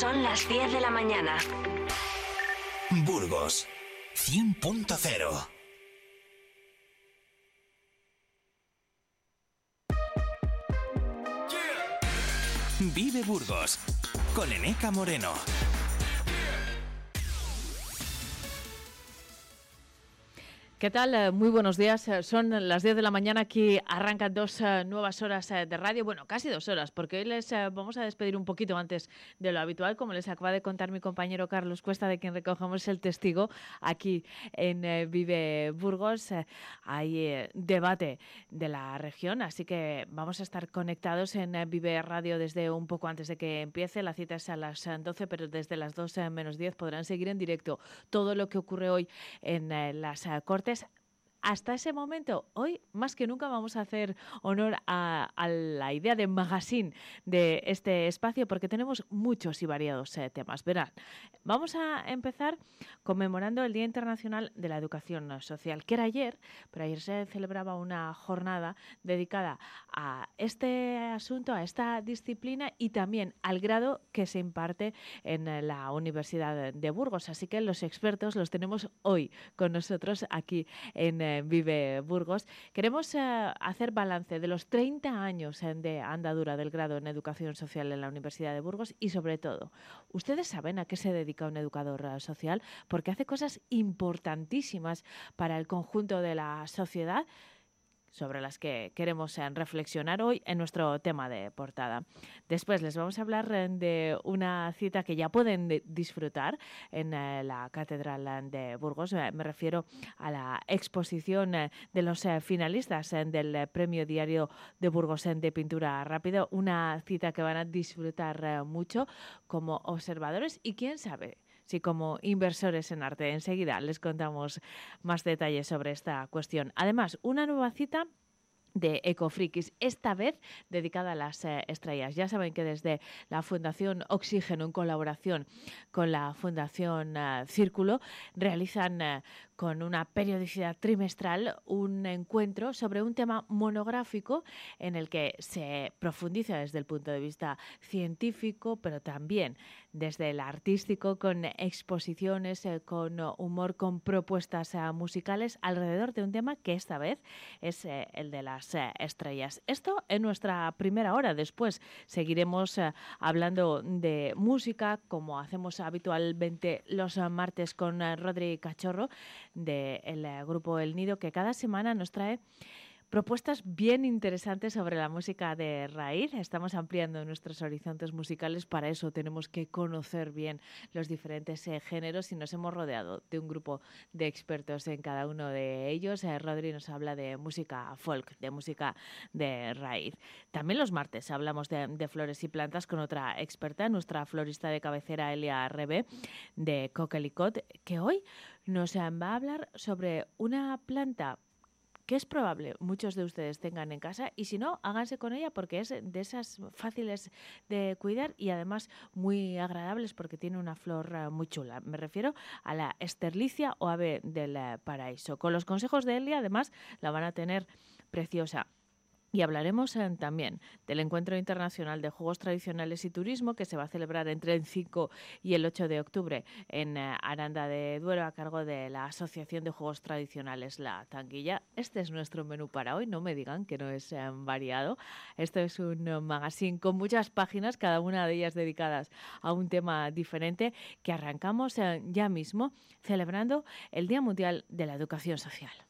Son las 10 de la mañana. Burgos 100.0 Vive Burgos con Eneca Moreno. ¿Qué tal? Eh, Muy buenos días. Eh, Son las 10 de la mañana. Aquí arrancan dos eh, nuevas horas de radio. Bueno, casi dos horas, porque hoy les vamos a despedir un poquito antes de lo habitual, como les acaba de contar mi compañero Carlos Cuesta, de quien recogemos el testigo aquí en Vive Burgos. Hay debate de la región, así que vamos a estar conectados en Vive Radio desde un poco antes de que empiece. La cita es a las eh, 12, pero desde las 2 eh, menos 10 podrán seguir en directo todo lo que ocurre hoy en las eh, Cortes. Hasta ese momento, hoy más que nunca vamos a hacer honor a, la idea de magazine de este espacio porque tenemos muchos y variados eh, temas. Verán, vamos a empezar conmemorando el Día Internacional de la Educación Social, que era ayer, pero ayer se celebraba una jornada dedicada a este asunto, a esta disciplina y también al grado que se imparte en eh, la Universidad de Burgos. Así que los expertos los tenemos hoy con nosotros aquí en eh, Vive Burgos. Queremos eh, hacer balance de los 30 años eh, de andadura del grado en Educación Social en la Universidad de Burgos y sobre todo, ¿ustedes saben a qué se dedica un educador social? Porque hace cosas importantísimas para el conjunto de la sociedad sobre las que queremos eh, reflexionar hoy en nuestro tema de portada. Después les vamos a hablar eh, de una cita que ya pueden de- disfrutar en eh, la Catedral de Burgos. Me refiero a la exposición de los finalistas del Premio Diario de Burgos de Pintura Rápido. Una cita que van a disfrutar mucho como observadores y quién sabe si como inversores en arte. Enseguida les contamos más detalles sobre esta cuestión. Además, una nueva cita de Ecofrikis, esta vez dedicada a las eh, estrellas. Ya saben que desde la Fundación Oxígeno, en colaboración con la Fundación eh, Círculo, realizan eh, con una periodicidad trimestral un encuentro sobre un tema monográfico en el que se profundiza desde el punto de vista científico, pero también desde el artístico, con exposiciones, eh, con humor, con propuestas eh, musicales alrededor de un tema que esta vez es eh, el de las estrellas. Esto en nuestra primera hora. Después seguiremos hablando de música, como hacemos habitualmente los martes con Rodri Cachorro del grupo El Nido, que cada semana nos trae propuestas bien interesantes sobre la música de raíz. Estamos ampliando nuestros horizontes musicales. Para eso tenemos que conocer bien los diferentes eh, géneros y nos hemos rodeado de un grupo de expertos en cada uno de ellos. Eh, Rodri nos habla de música folk, de música de raíz. También los martes hablamos de, de flores y plantas con otra experta, nuestra florista de cabecera, Elia Rebe, de Coquelicot, que hoy nos va a hablar sobre una planta que es probable muchos de ustedes tengan en casa y si no, háganse con ella porque es de esas fáciles de cuidar y además muy agradables porque tiene una flor eh, muy chula. Me refiero a la esterlicia o ave del eh, paraíso. Con los consejos de Elia, además, la van a tener preciosa. Y hablaremos eh, también del Encuentro Internacional de Juegos Tradicionales y Turismo que se va a celebrar entre el 5 y el 8 de octubre en eh, Aranda de Duero a cargo de la Asociación de Juegos Tradicionales La Tanguilla. Este es nuestro menú para hoy, no me digan que no es eh, variado. Esto es un magazine con muchas páginas, cada una de ellas dedicadas a un tema diferente que arrancamos ya mismo celebrando el Día Mundial de la Educación Social.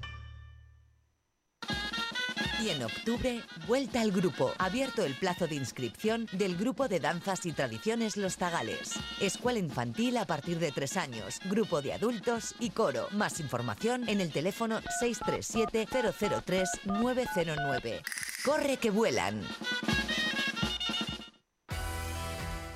Y en octubre, vuelta al grupo. Abierto el plazo de inscripción del grupo de danzas y tradiciones Los Tagales. Escuela infantil a partir de tres años, grupo de adultos y coro. Más información en el teléfono 637-003-909. ¡Corre que vuelan!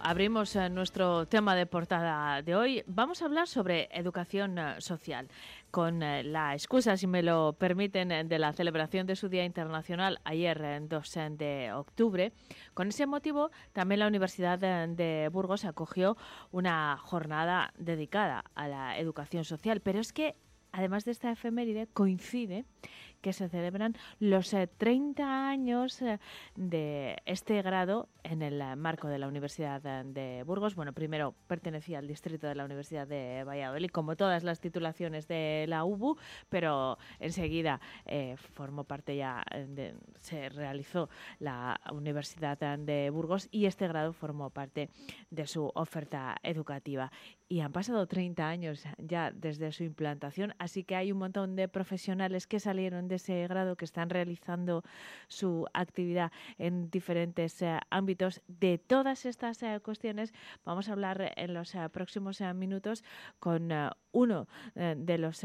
Abrimos eh, nuestro tema de portada de hoy. Vamos a hablar sobre educación eh, social, con eh, la excusa, si me lo permiten, de la celebración de su Día Internacional ayer, en 2 de octubre. Con ese motivo, también la Universidad de Burgos acogió una jornada dedicada a la educación social. Pero es que además de esta efeméride, coincide que se celebran los 30 eh, años eh, de este grado en el eh, marco de la Universidad de Burgos. Bueno, primero pertenecía al distrito de la Universidad de Valladolid, como todas las titulaciones de la UBU, pero enseguida formó parte ya, se realizó la Universidad de Burgos y este grado formó parte de su oferta educativa. Y han pasado 30 años ya desde su implantación, así que hay un montón de profesionales que salieron de ese grado que están realizando su actividad en diferentes eh, ámbitos. De todas estas eh, cuestiones vamos a hablar en los eh, próximos minutos con uno de los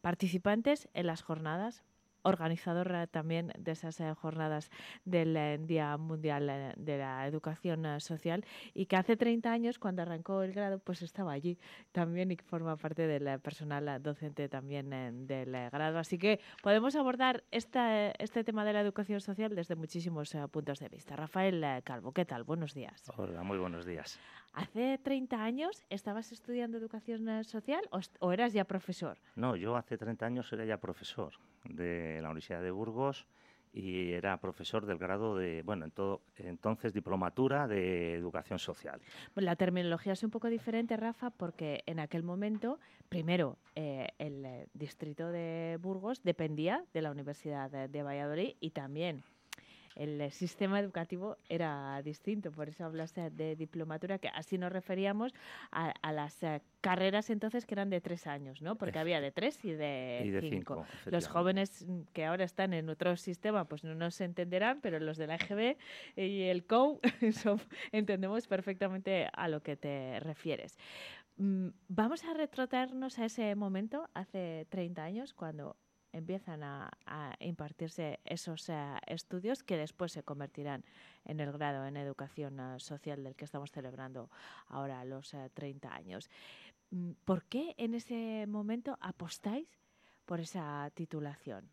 participantes en las jornadas organizador eh, también de esas eh, jornadas del eh, Día Mundial de la Educación Social y que hace 30 años, cuando arrancó el grado, pues estaba allí también y forma parte del personal docente también del grado. Así que podemos abordar esta, este tema de la educación social desde muchísimos puntos de vista. Rafael Calvo, ¿qué tal? Buenos días. Hola, muy buenos días. ¿Hace 30 años estabas estudiando educación social o, o eras ya profesor? No, yo hace 30 años era ya profesor de la Universidad de Burgos y era profesor del grado de, bueno, en todo, entonces diplomatura de educación social. La terminología es un poco diferente, Rafa, porque en aquel momento, primero, eh, el eh, distrito de Burgos dependía de la Universidad de Valladolid y también el sistema educativo era distinto, por eso hablaste de diplomatura, que así nos referíamos a, las eh, carreras entonces que eran de tres años, ¿no? Porque había de tres y de, cinco. los jóvenes que ahora están en otro sistema pues no nos entenderán, pero los de la EGB y el COU entendemos perfectamente a lo que te refieres. Mm, vamos a retrotraernos a ese momento, hace 30 años, cuando empiezan a, impartirse esos eh, estudios que después se convertirán en el grado en educación eh, social del que estamos celebrando ahora los 30 eh, años. Mm, ¿Por qué en ese momento apostáis por esa titulación?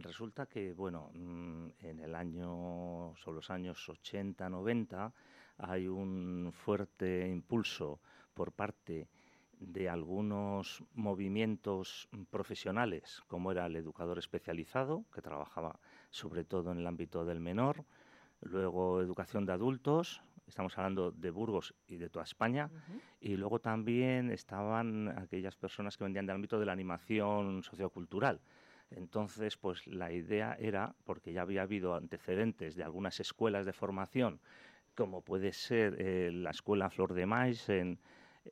resulta que, bueno, mm, en el año, son los años 80, 90, hay un fuerte impulso por parte de algunos movimientos profesionales, como era el educador especializado, que trabajaba sobre todo en el ámbito del menor, luego educación de adultos, estamos hablando de Burgos y de toda España, y luego también estaban aquellas personas que vendían del ámbito de la animación sociocultural. Entonces, pues la idea era, porque ya había habido antecedentes de algunas escuelas de formación, como puede ser eh, la Escuela Flor de Maíz en,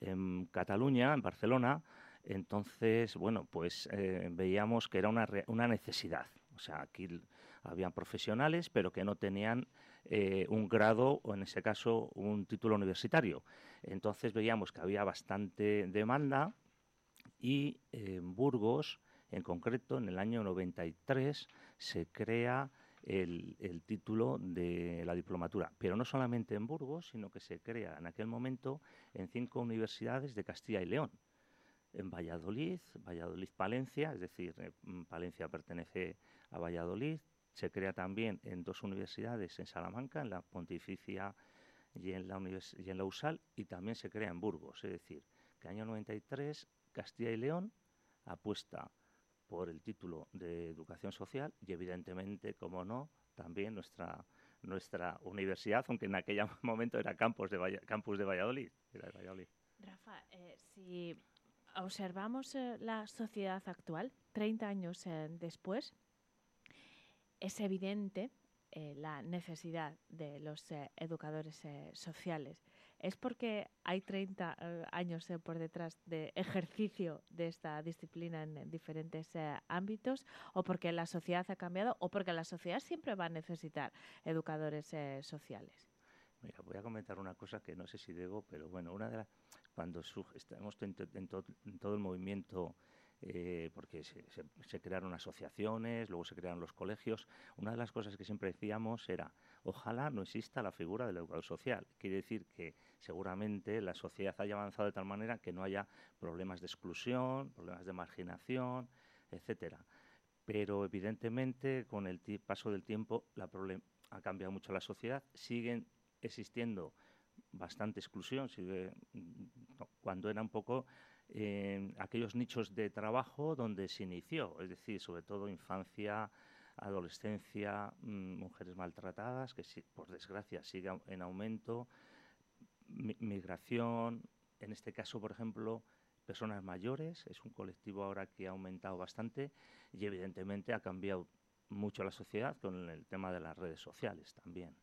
en Cataluña, en Barcelona, entonces, bueno, pues eh, veíamos que era una, una necesidad. O sea, aquí habían profesionales, pero que no tenían eh, un grado o, en ese caso, un título universitario. Entonces veíamos que había bastante demanda y en Burgos, en concreto, en el año 93, se crea el, título de la diplomatura. Pero no solamente en Burgos, sino que se crea en aquel momento en cinco universidades de Castilla y León. En Valladolid, Valladolid-Palencia, es decir, eh, mm, Palencia pertenece a Valladolid. Se crea también en dos universidades en Salamanca, en la Pontificia y en la, y en la USAL, y también se crea en Burgos. Es decir, que año 93 Castilla y León apuesta por el título de educación social y evidentemente, como no, también nuestra nuestra universidad, aunque en aquel momento era campus de, campus de Valladolid. Rafa, eh, si observamos eh, la sociedad actual, 30 años eh, después, es evidente eh, la necesidad de los eh, educadores sociales. ¿Es porque hay 30 años por detrás de ejercicio de esta disciplina en diferentes ámbitos o porque la sociedad ha cambiado o porque la sociedad siempre va a necesitar educadores sociales? Mira, voy a comentar una cosa que no sé si debo, pero bueno, una de las cuando estamos en, todo el movimiento eh, porque se, crearon asociaciones, luego se crearon los colegios. Una de las cosas que siempre decíamos era, ojalá no exista la figura del educador social. Quiere decir que seguramente la sociedad haya avanzado de tal manera que no haya problemas de exclusión, problemas de marginación, etcétera. Pero evidentemente con el paso del tiempo la ha cambiado mucho la sociedad, siguen existiendo bastante exclusión, sigue, cuando era un poco aquellos nichos de trabajo donde se inició, es decir, sobre todo infancia, adolescencia, mm, mujeres maltratadas, que por desgracia sigue en aumento, migración, en este caso, por ejemplo, personas mayores, es un colectivo ahora que ha aumentado bastante y evidentemente ha cambiado mucho la sociedad con el tema de las redes sociales también.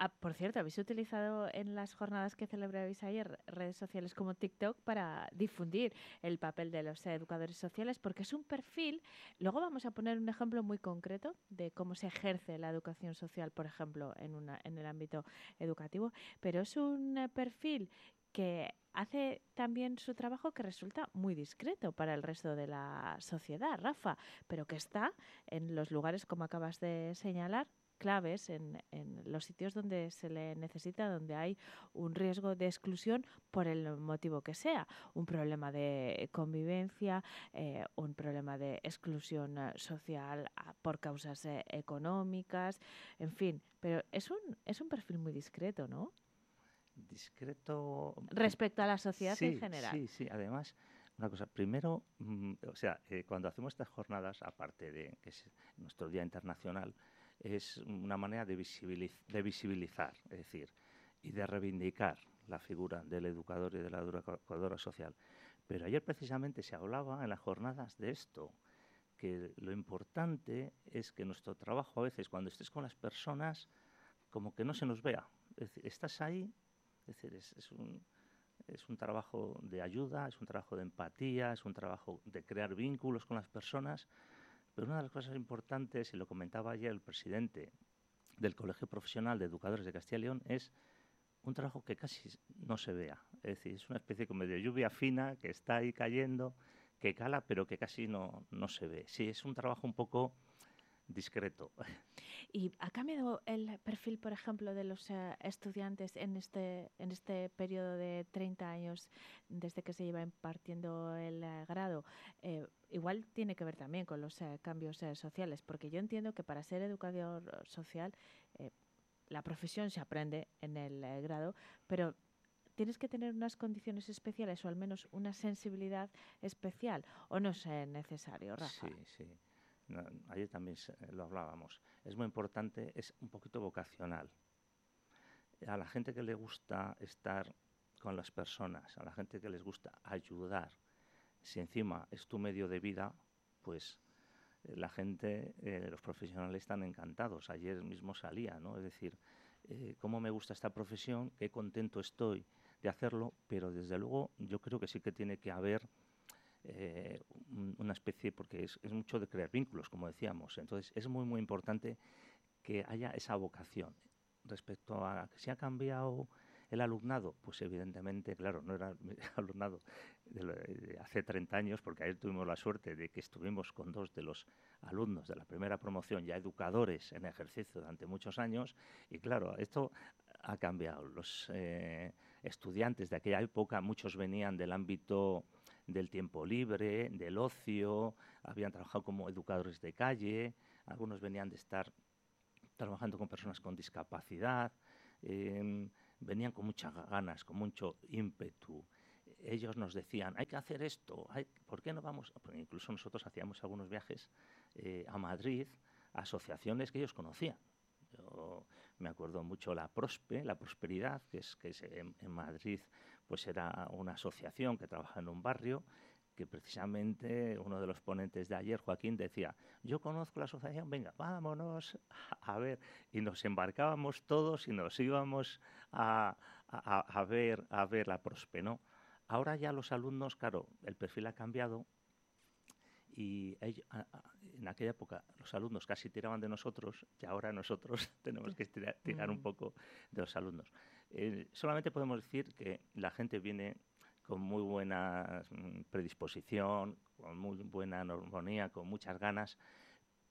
Ah, por cierto, habéis utilizado en las jornadas que celebrabais ayer redes sociales como TikTok para difundir el papel de los educadores sociales, porque es un perfil. Luego vamos a poner un ejemplo muy concreto de cómo se ejerce la educación social, por ejemplo, en, una, en el ámbito educativo, pero es un eh, perfil que hace también su trabajo que resulta muy discreto para el resto de la sociedad, Rafa, pero que está en los lugares, como acabas de señalar, claves en, los sitios donde se le necesita, donde hay un riesgo de exclusión por el motivo que sea, un problema de convivencia, eh, un problema de exclusión eh, social ah, por causas eh, económicas, en fin, pero es un, es un perfil muy discreto, ¿no? Discreto. Respecto a la sociedad en general. Sí, sí, además. Una cosa, primero, mm, o sea, cuando hacemos estas jornadas, aparte de que es nuestro Día Internacional, es una manera de, visibilizar, es decir, y de reivindicar la figura del educador y de la educadora social. Pero ayer precisamente se hablaba en las jornadas de esto, que lo importante es que nuestro trabajo a veces, cuando estés con las personas, como que no se nos vea. Es estás ahí, es un trabajo de ayuda, es un trabajo de empatía, es un trabajo de crear vínculos con las personas, pero una de las cosas importantes, y lo comentaba ayer el presidente del Colegio Profesional de Educadores de Castilla y León, es un trabajo que casi no se vea. Es decir, es una especie como de lluvia fina que está ahí cayendo, que cala, pero que casi no, no se ve. Sí, es un trabajo un poco discreto. ¿Y ha cambiado el perfil, por ejemplo, de los eh, estudiantes en este, en este periodo de 30 años desde que se iba impartiendo el eh, grado? Eh, igual tiene que ver también con los cambios sociales, porque yo entiendo que para ser educador social la profesión se aprende en el grado, pero tienes que tener unas condiciones especiales o al menos una sensibilidad especial, ¿o no es necesario, Rafa? Sí, sí ayer también lo hablábamos, es muy importante, es un poquito vocacional. A la gente que le gusta estar con las personas, a la gente que les gusta ayudar, si encima es tu medio de vida, pues eh, la gente, eh, los profesionales están encantados. Ayer mismo salía, ¿no? Es decir, eh, cómo me gusta esta profesión, qué contento estoy de hacerlo, pero desde luego yo creo que sí que tiene que haber eh, una especie, porque es, mucho de crear vínculos, como decíamos. Entonces, es muy, muy importante que haya esa vocación. Respecto a que se ha cambiado el alumnado, pues evidentemente, claro, no era alumnado de, hace 30 años, porque ayer tuvimos la suerte de que estuvimos con dos de los alumnos de la primera promoción, ya educadores en ejercicio durante muchos años, y claro, esto ha cambiado. Los eh, estudiantes de aquella época, muchos venían del ámbito del tiempo libre, del ocio, habían trabajado como educadores de calle, algunos venían de estar trabajando con personas con discapacidad, em, venían con muchas ganas, con mucho ímpetu. Ellos nos decían, hay que hacer esto, ¿por qué no vamos? incluso nosotros hacíamos algunos viajes eh, a Madrid, a asociaciones que ellos conocían. Me acuerdo mucho la Prospe, la Prosperidad, que es que en, Madrid pues era una asociación que trabaja en un barrio que precisamente uno de los ponentes de ayer, Joaquín, decía, yo conozco la asociación, venga, vámonos a ver. Y nos embarcábamos todos y nos íbamos a, ver, a ver la prospe, ¿no? Ahora ya los alumnos, claro, el perfil ha cambiado y en aquella época los alumnos casi tiraban de nosotros y ahora nosotros tenemos que tirar, un mm. poco de los alumnos. Eh, solamente podemos decir que la gente viene con muy buena mm, predisposición, con muy buena armonía, con muchas ganas,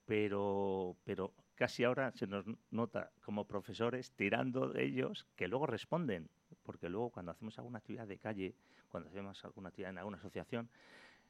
pero, pero casi ahora se nos nota como profesores tirando de ellos que luego responden, porque luego cuando hacemos alguna actividad de calle, cuando hacemos alguna actividad en alguna asociación,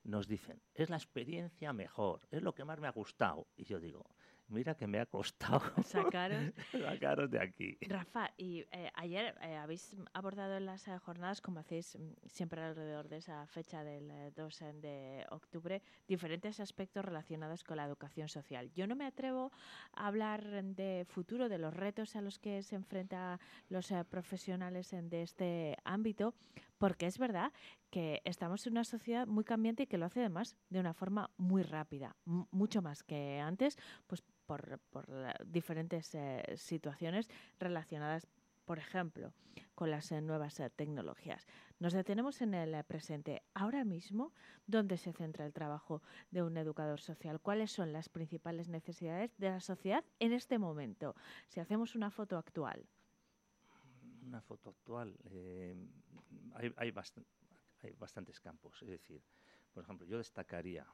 nos dicen, es la experiencia mejor, es lo que más me ha gustado. Y yo digo, mira que me ha costado sacaros, sacaros de aquí. Rafa, y eh, ayer eh, habéis abordado en las eh, jornadas, como hacéis mm, siempre alrededor de esa fecha del 2 de octubre, diferentes aspectos relacionados con la educación social. Yo no me atrevo a hablar de futuro, de los retos a los que se enfrentan los profesionales de este ámbito, porque es verdad que estamos en una sociedad muy cambiante y que lo hace además de una forma muy rápida, mucho más que antes, pues por, diferentes eh, situaciones relacionadas por ejemplo, con las eh, nuevas eh, tecnologías. Nos detenemos en el presente. Ahora mismo, ¿dónde se centra el trabajo de un educador social? ¿Cuáles son las principales necesidades de la sociedad en este momento? Si hacemos una foto actual. Una foto actual. hay, hay, hay bastantes campos. Es decir, por ejemplo, yo destacaría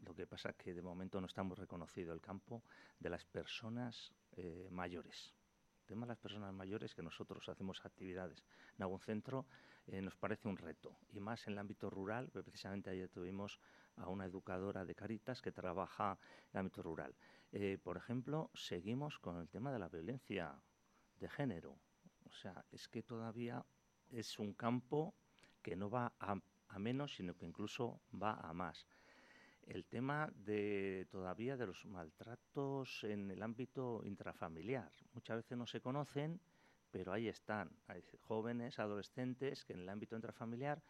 lo que pasa que de momento no estamos reconocido el campo de las personas eh, mayores. El tema de las personas mayores que nosotros hacemos actividades en algún centro eh, nos parece un reto y más en el ámbito rural. Precisamente ayer tuvimos a una educadora de Caritas que trabaja en el ámbito rural. Eh, por ejemplo, seguimos con el tema de la violencia de género. O sea, es que todavía es un campo que no va a menos, sino que incluso va a más el tema de todavía de los maltratos en el ámbito intrafamiliar. Muchas veces no se conocen, pero ahí están. Hay jóvenes, adolescentes que en el ámbito intrafamiliar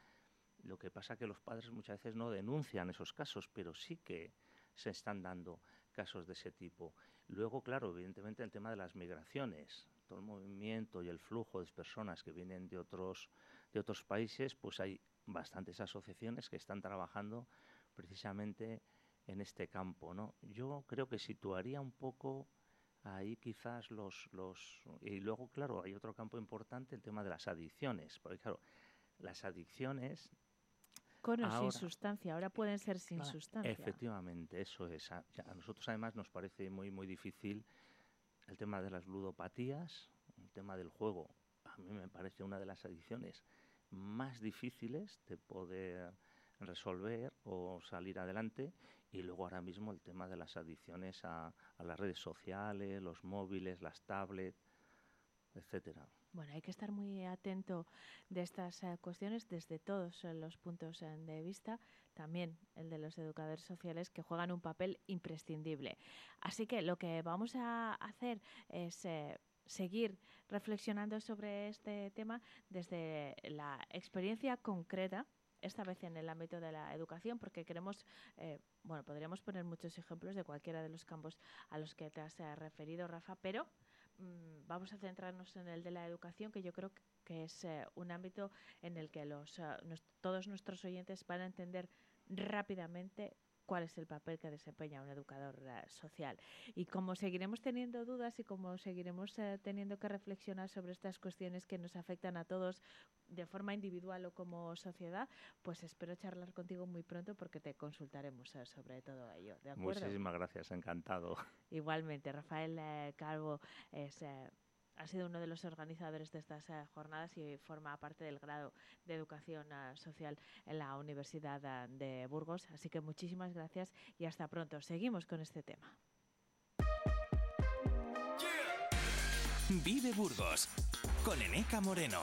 lo que pasa es que los padres muchas veces no denuncian esos casos, pero sí que se están dando casos de ese tipo. Luego, claro, evidentemente el tema de las migraciones, todo el movimiento y el flujo de personas que vienen de otros de otros países, pues hay bastantes asociaciones que están trabajando precisamente en este campo. ¿no? Yo creo que situaría un poco ahí quizás los, los... Y luego, claro, hay otro campo importante, el tema de las adicciones, porque claro, las adicciones... Con o sin sustancia, ahora pueden ser sin sustancia. Efectivamente, eso es. A, a, nosotros además nos parece muy, muy difícil el tema de las ludopatías, el tema del juego. A mí me parece una de las adicciones más difíciles de poder resolver o salir adelante y luego ahora mismo el tema de las adicciones a, las redes sociales, los móviles, las tablets, etcétera. Bueno, hay que estar muy atento de estas eh, cuestiones desde todos eh, los puntos eh, de vista, también el de los educadores sociales que juegan un papel imprescindible. Así que lo que vamos a hacer es seguir reflexionando sobre este tema desde la experiencia concreta esta vez en el ámbito de la educación, porque queremos, eh, bueno, podríamos poner muchos ejemplos de cualquiera de los campos a los que te has eh, referido, Rafa, pero mm, vamos a centrarnos en el de la educación, que yo creo que es eh, un ámbito en el que los, todos nuestros oyentes van a entender rápidamente cuál es el papel que desempeña un educador eh, social. Y como seguiremos teniendo dudas y como seguiremos eh, teniendo que reflexionar sobre estas cuestiones que nos afectan a todos de forma individual o como sociedad, pues espero charlar contigo muy pronto porque te consultaremos eh, sobre todo ello. ¿de Muchísimas gracias, encantado. Igualmente, Rafael Calvo es ha sido uno de los organizadores de estas eh, jornadas y forma parte del grado de educación eh, social en la Universidad eh, de Burgos. Así que muchísimas gracias y hasta pronto. Seguimos con este tema. Vive Burgos con Eneca Moreno.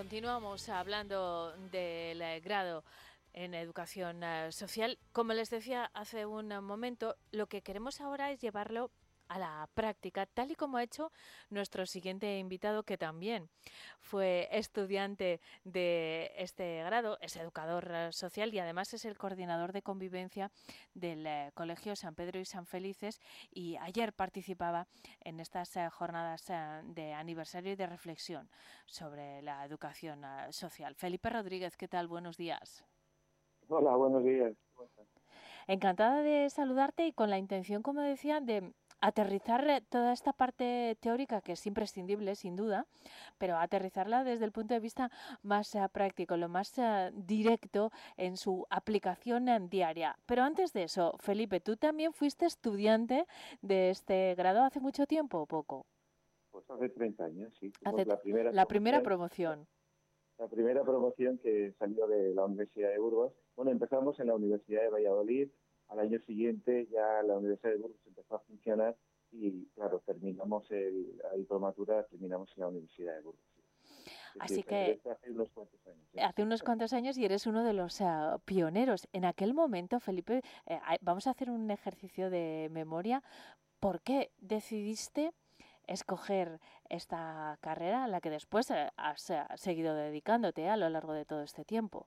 Continuamos hablando del eh, grado en educación eh, social. Como les decía hace un momento, lo que queremos ahora es llevarlo a la práctica, tal y como ha hecho nuestro siguiente invitado, que también fue estudiante de este grado, es educador eh, social y además es el coordinador de convivencia del eh, Colegio San Pedro y San Felices y ayer participaba en estas eh, jornadas de aniversario y de reflexión sobre la educación social. Felipe Rodríguez, ¿qué tal? Buenos días. Hola, buenos días. Encantada de saludarte y con la intención, como decía, de aterrizar eh, toda esta parte teórica que es imprescindible, sin duda, pero aterrizarla desde el punto de vista más eh, práctico, lo más eh, directo en su aplicación diaria. Pero antes de eso, Felipe, tú también fuiste estudiante de este grado hace mucho tiempo o poco? Pues hace 30 años, sí. la primera, la primera promoción. La primera promoción que salió de la Universidad de Burgos. Bueno, empezamos en la Universidad de Valladolid, al año siguiente ya la Universidad de Burgos empezó a funcionar y, claro, terminamos el, la diplomatura, terminamos en la Universidad de Burgos. Así que hace unos cuantos años. Hace unos cuantos años y eres uno de los pioneros. En aquel momento, Felipe, eh, vamos a hacer un ejercicio de memoria. ¿Por qué decidiste escoger esta carrera a la que después eh, has seguido dedicándote a lo largo de todo este tiempo?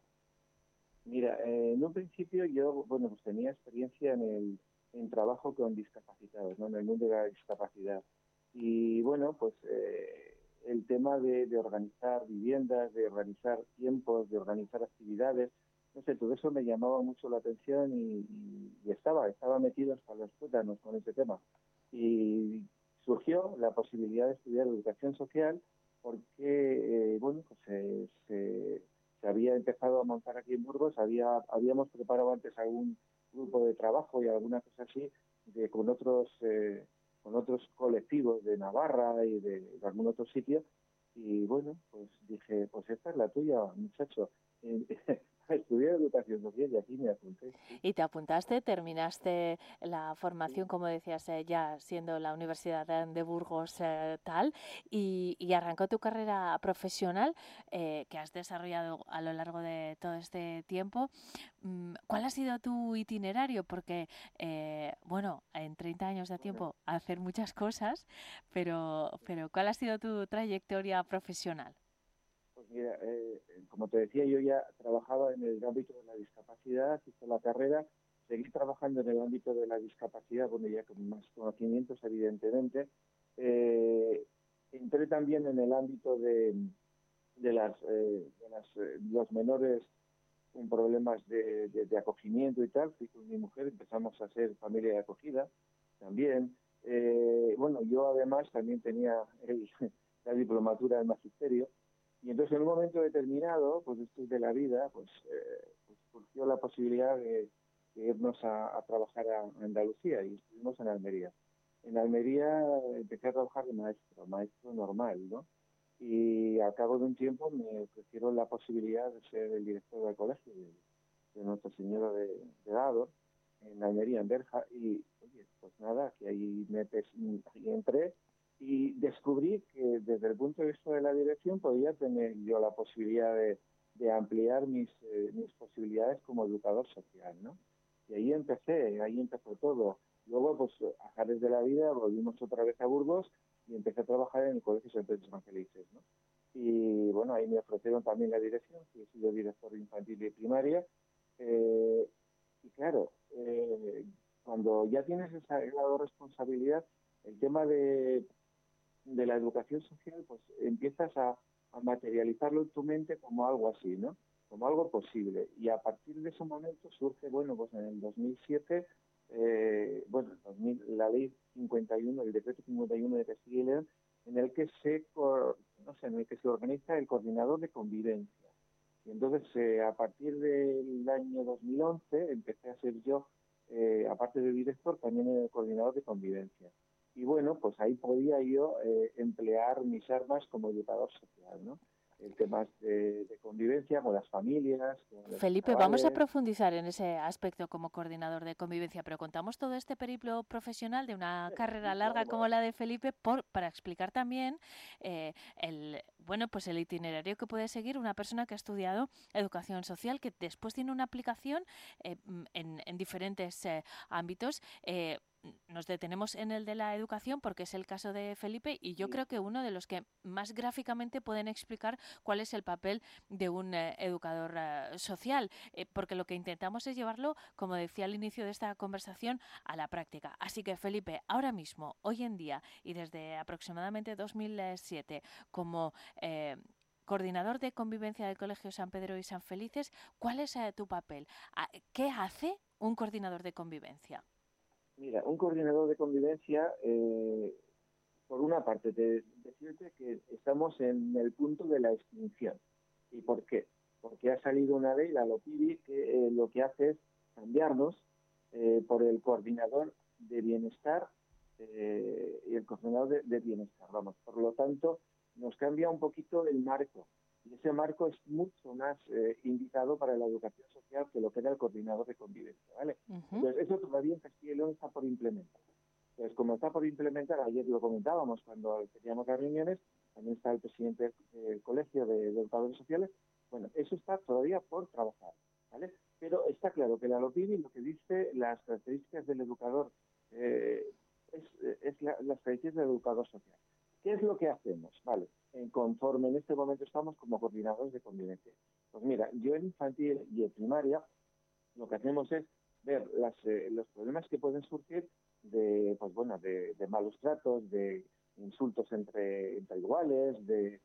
Mira, eh, en un principio yo, bueno, pues tenía experiencia en el en trabajo con discapacitados, ¿no? En el mundo de la discapacidad. Y bueno, pues eh, el tema de, organizar viviendas, de organizar tiempos, de organizar actividades, no sé, todo eso me llamaba mucho la atención y, estaba, estaba metido hasta los tuétanos con ese tema. Y surgió la posibilidad de estudiar educación social porque, eh, bueno, pues se se empezado a montar aquí en Burgos, había, habíamos preparado antes algún grupo de trabajo y alguna cosa así de, con otros eh, con otros colectivos de Navarra y de, algún otro sitio. Y bueno pues dije pues esta es la tuya muchacho Estudié educación social y aquí me apunté. Y te apuntaste, terminaste la formación, como decías, eh, ya siendo la Universidad de Burgos eh, tal, y, arrancó tu carrera profesional eh, que has desarrollado a lo largo de todo este tiempo. Mm, ¿Cuál ha sido tu itinerario? Porque, bueno, en 30 años de tiempo hacer muchas cosas, pero, pero ¿cuál ha sido tu trayectoria profesional? Mira, eh, como te decía, yo ya trabajaba en el ámbito de la discapacidad, hice la carrera, seguí trabajando en el ámbito de la discapacidad, bueno, ya con más conocimientos, evidentemente. Eh, entré también en el ámbito de, las, eh, de las, los menores con problemas de, acogimiento y tal. Fui con mi mujer, empezamos a ser familia de acogida también. bueno, yo además también tenía la diplomatura en magisterio y entonces en un momento determinado, pues esto de la vida, pues, eh, pues surgió la posibilidad de, irnos a, trabajar a Andalucía y estuvimos en Almería. En Almería empecé a trabajar de maestro, maestro normal, ¿no? Y al cabo de un tiempo me ofrecieron la posibilidad de ser el director del colegio de, Nuestra Señora de, de Dado, en Almería, en Berja, y oye, pues nada, que ahí me ahí entré y descubrí que desde el punto de vista de la dirección podía tener yo la posibilidad de, ampliar mis, eh, mis posibilidades como educador social, ¿no? Y ahí empecé, ahí empezó todo. Luego, pues, a de la vida, volvimos otra vez a Burgos y empecé a trabajar en el Colegio San Pedro Felices, ¿no? Y bueno, ahí me ofrecieron también la dirección, que he sido director infantil y primaria. Eh, y claro, eh, cuando ya tienes esa grado de responsabilidad, el tema de de la educación social, pues empiezas a, materializarlo en tu mente como algo así, ¿no? como algo posible. Y a partir de ese momento surge, bueno, pues en el 2007, eh, bueno, la ley 51, el decreto 51 de Castilla y León, en el que se, no sé, en el que se organiza el coordinador de convivencia. Y entonces, eh, a partir del año 2011, empecé a ser yo, eh, aparte de director, también el coordinador de convivencia. Y bueno, pues ahí podía yo emplear mis armas como educador social, ¿no? el temas de, convivencia con las familias. Felipe, vamos a profundizar en ese aspecto como coordinador de convivencia, pero contamos todo este periplo profesional de una carrera larga como la de Felipe por, para explicar también eh, el bueno pues el itinerario que puede seguir una persona que ha estudiado educación social, que después tiene una aplicación eh, en, en, diferentes eh, ámbitos nos detenemos en el de la educación porque es el caso de Felipe y yo creo que uno de los que más gráficamente pueden explicar cuál es el papel de un eh, educador eh, social, eh, porque lo que intentamos es llevarlo, como decía al inicio de esta conversación, a la práctica. Así que Felipe, ahora mismo, hoy en día y desde aproximadamente 2007, como coordinador de convivencia del Colegio San Pedro y San Felices, ¿cuál es tu papel? Ah, ¿Qué hace un coordinador de convivencia? Mira, un coordinador de convivencia, eh, por una parte, te, decirte que estamos en el punto de la extinción. ¿Y por qué? Porque ha salido una ley, la LOPIBI, que eh, lo que hace es cambiarnos eh, por el coordinador de bienestar y el coordinador de, bienestar. Vamos, por lo tanto, nos cambia un poquito el marco. Y ese marco es mucho más indicado para la educación social que lo que era el coordinador de convivencia, ¿vale? Entonces, eso todavía en Castilla y León está por implementar. Entonces, como está por implementar, ayer lo comentábamos cuando teníamos las reuniones, también está el presidente del Colegio de, Educadores Sociales, bueno, eso está todavía por trabajar, ¿vale? Pero está claro que la LOPIBI lo que dice las características del educador eh, es, es las características del educador social. ¿Qué es lo que hacemos? Vale, en conforme en este momento estamos como coordinadores de convivencia. Pues mira, yo en infantil y en primaria lo que hacemos es ver las, eh, los problemas que pueden surgir de, pues bueno, de, malos tratos, de insultos entre, entre iguales, de,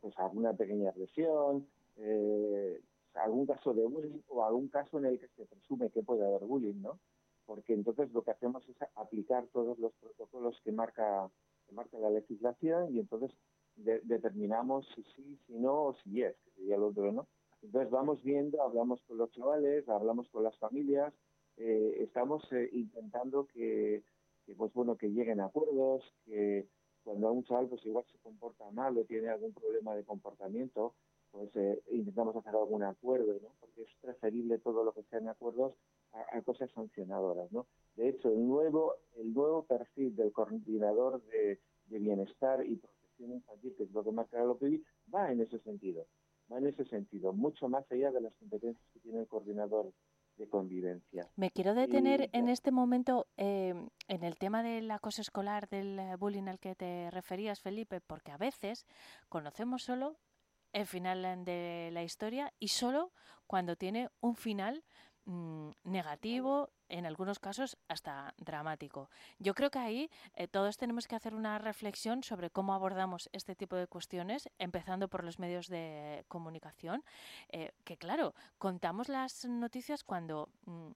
pues alguna pequeña agresión, eh, algún caso de bullying o algún caso en el que se presume que puede haber bullying, ¿no? Porque entonces lo que hacemos es aplicar todos los protocolos que marca, que marca la legislación y entonces determinamos si sí, si no o si es, que sería el otro, ¿no? Entonces vamos viendo, hablamos con los chavales, hablamos con las familias, eh, estamos eh, intentando que, pues bueno, que lleguen a acuerdos, que cuando un chaval pues igual se comporta mal o tiene algún problema de comportamiento, pues eh, intentamos hacer algún acuerdo, ¿no? Porque es preferible todo lo que sean acuerdos a, cosas sancionadoras, ¿no? De hecho, el nuevo el nuevo perfil del coordinador de, de bienestar y infantil, que es lo que marca la OPI, va en ese sentido, va en ese sentido, mucho más allá de las competencias que tiene el coordinador de convivencia. Me quiero detener en este momento eh, en el tema del acoso escolar, del eh, bullying al que te referías, Felipe, porque a veces conocemos solo el final de la historia y solo cuando tiene un final Mm, negativo, en algunos casos hasta dramático. Yo creo que ahí eh, todos tenemos que hacer una reflexión sobre cómo abordamos este tipo de cuestiones, empezando por los medios de comunicación, eh, que claro, contamos las noticias cuando... Mm,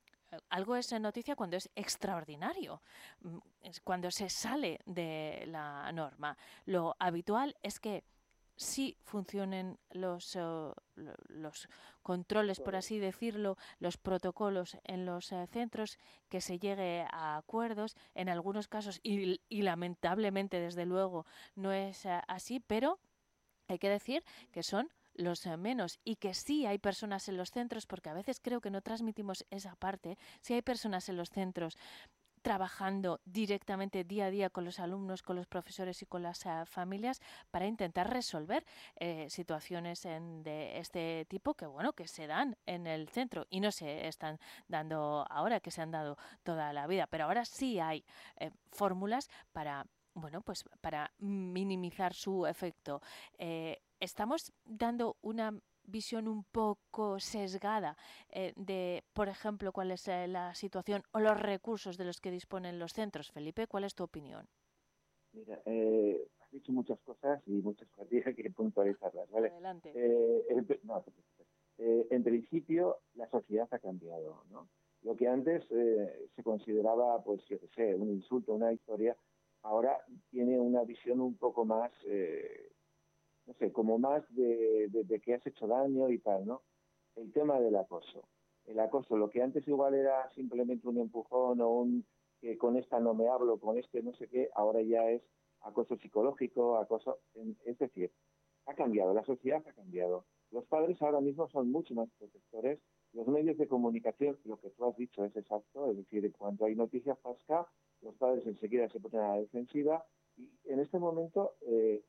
algo es noticia cuando es extraordinario, mm, cuando se sale de la norma. Lo habitual es que sí funcionen los, eh, los controles, por así decirlo, los protocolos en los eh, centros, que se llegue a acuerdos, en algunos casos, y, lamentablemente, desde luego, no es eh, así, pero hay que decir que son los menos y que sí hay personas en los centros, porque a veces creo que no transmitimos esa parte, sí hay personas en los centros trabajando directamente día a día con los alumnos, con los profesores y con las eh, familias para intentar resolver eh, situaciones de este tipo que bueno que se dan en el centro y no se están dando ahora que se han dado toda la vida, pero ahora sí hay eh, fórmulas para bueno pues para minimizar su efecto. estamos dando una visión un poco sesgada eh, de, por ejemplo, cuál es eh, la situación o los recursos de los que disponen los centros. Felipe, ¿cuál es tu opinión? Mira, eh, has dicho muchas cosas y muchas cosas que puntualizarlas, ¿vale? Adelante. El, eh, en principio la sociedad ha cambiado, ¿no? Lo que antes se consideraba, pues yo qué sé, un insulto, una historia, ahora tiene una visión un poco más, eh, no sé, como más de, de, que has hecho daño y tal, ¿no? El tema del acoso. El acoso, lo que antes igual era simplemente un empujón o un que con esta no me hablo, con este no sé qué, ahora ya es acoso psicológico, acoso, es decir, ha cambiado, la sociedad ha cambiado. Los padres ahora mismo son mucho más protectores. Los medios de comunicación, lo que tú has dicho es exacto, es decir, cuando hay noticias pasca, los padres enseguida se ponen a la defensiva y en este momento, eh,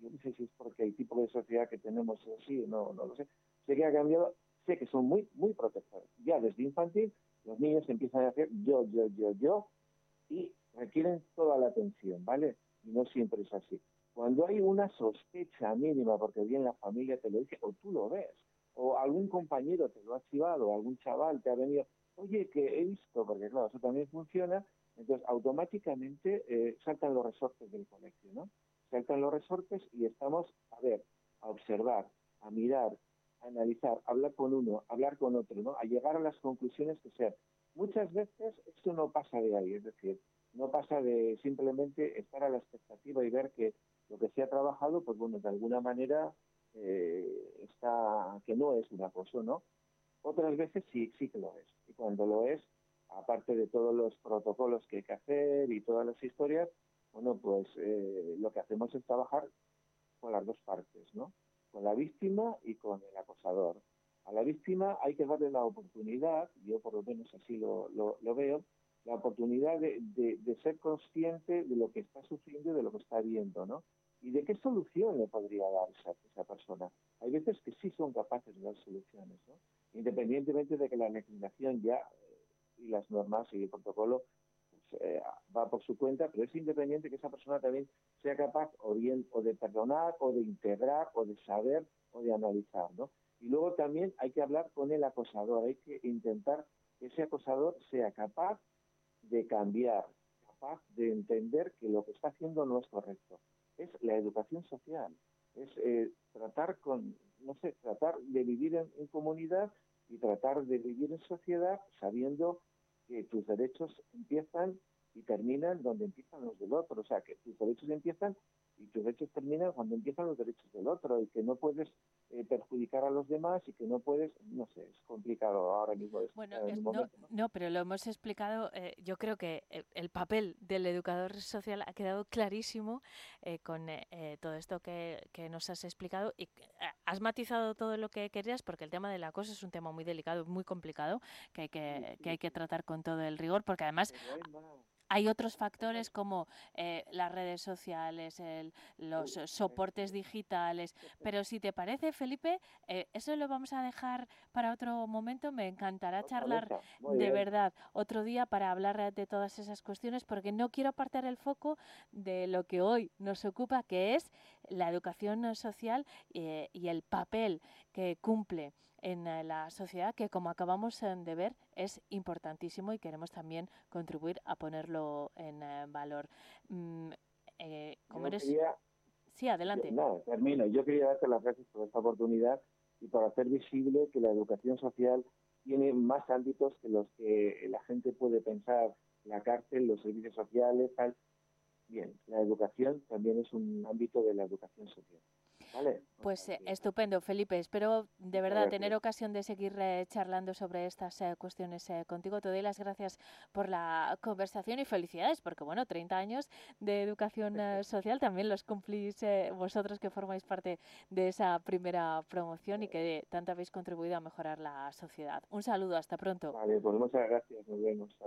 yo no sé si es porque el tipo de sociedad que tenemos así, no, no lo sé, sé que ha cambiado, sé que son muy, muy protectores. Ya desde infantil los niños empiezan a hacer yo, yo, yo, yo y requieren toda la atención, ¿vale? Y no siempre es así. Cuando hay una sospecha mínima, porque bien la familia te lo dice, o tú lo ves, o algún compañero te lo ha chivado, o algún chaval te ha venido, oye, que he visto, porque claro, eso también funciona, entonces automáticamente eh, saltan los resortes del colegio, ¿no? Saltan los resortes y estamos a ver, a observar, a mirar, a analizar, a hablar con uno, a hablar con otro, ¿no? A llegar a las conclusiones que sean. Muchas veces esto no pasa de ahí, es decir, no pasa de simplemente estar a la expectativa y ver que lo que se ha trabajado, pues bueno, de alguna manera eh, está, que no es un acoso, ¿no? Otras veces sí, sí que lo es. Y cuando lo es, aparte de todos los protocolos que hay que hacer y todas las historias, bueno, pues eh, lo que hacemos es trabajar con las dos partes, ¿no? Con la víctima y con el acosador. A la víctima hay que darle la oportunidad, yo por lo menos así lo, lo veo, la oportunidad de, ser consciente de lo que está sufriendo y de lo que está viendo, ¿no? Y de qué solución le podría dar esa, esa persona. Hay veces que sí son capaces de dar soluciones, ¿no? Independientemente de que la legislación ya eh, y las normas y el protocolo pues, eh, va por su cuenta, pero es independiente que esa persona también sea capaz o bien de perdonar o de integrar o de saber o de analizar, ¿no? Y luego también hay que hablar con el acosador, hay que intentar que ese acosador sea capaz de cambiar, capaz de entender que lo que está haciendo no es correcto. Es la educación social, es eh, tratar con, no sé, tratar de vivir en, comunidad y tratar de vivir en sociedad sabiendo que tus derechos empiezan y terminan donde empiezan los del otro. O sea, que tus derechos empiezan y tus derechos terminan cuando empiezan los derechos del otro y que no puedes eh, perjudicar a los demás y que no puedes, no sé, es complicado ahora mismo. Bueno, no, pero lo hemos explicado, eh, yo creo que el, papel del educador social ha quedado clarísimo eh, con todo esto que, que, nos has explicado y has matizado todo lo que querías porque el tema del acoso es un tema muy delicado, muy complicado, que hay que, que, hay que tratar con todo el rigor porque además hay otros factores como eh, las redes sociales, los soportes digitales, pero si te parece, Felipe, eh, eso lo vamos a dejar para otro momento. Me encantará charlar de verdad otro día para hablar de todas esas cuestiones, porque no quiero apartar el foco de lo que hoy nos ocupa, que es la educación social eh, y el papel que cumple en eh, la sociedad que, como acabamos eh, de ver, es importantísimo y queremos también contribuir a ponerlo en eh, valor. Mm, como eres... sí, adelante. no, termino. Yo quería darte las gracias por esta oportunidad y por hacer visible que la educación social tiene más ámbitos que los que la gente puede pensar, la cárcel, los servicios sociales, tal. Bien, la educación también es un ámbito de la educación social. Pues eh, estupendo, Felipe. Espero de verdad tener ocasión de seguir eh, charlando sobre estas eh, cuestiones contigo. Te doy las gracias por la conversación y felicidades, porque bueno, 30 años de educación social también los cumplís vosotros que formáis parte de esa primera promoción y que tanto habéis contribuido a mejorar la sociedad. Un saludo, hasta pronto. Vale, pues muchas gracias. Nos vemos. Hasta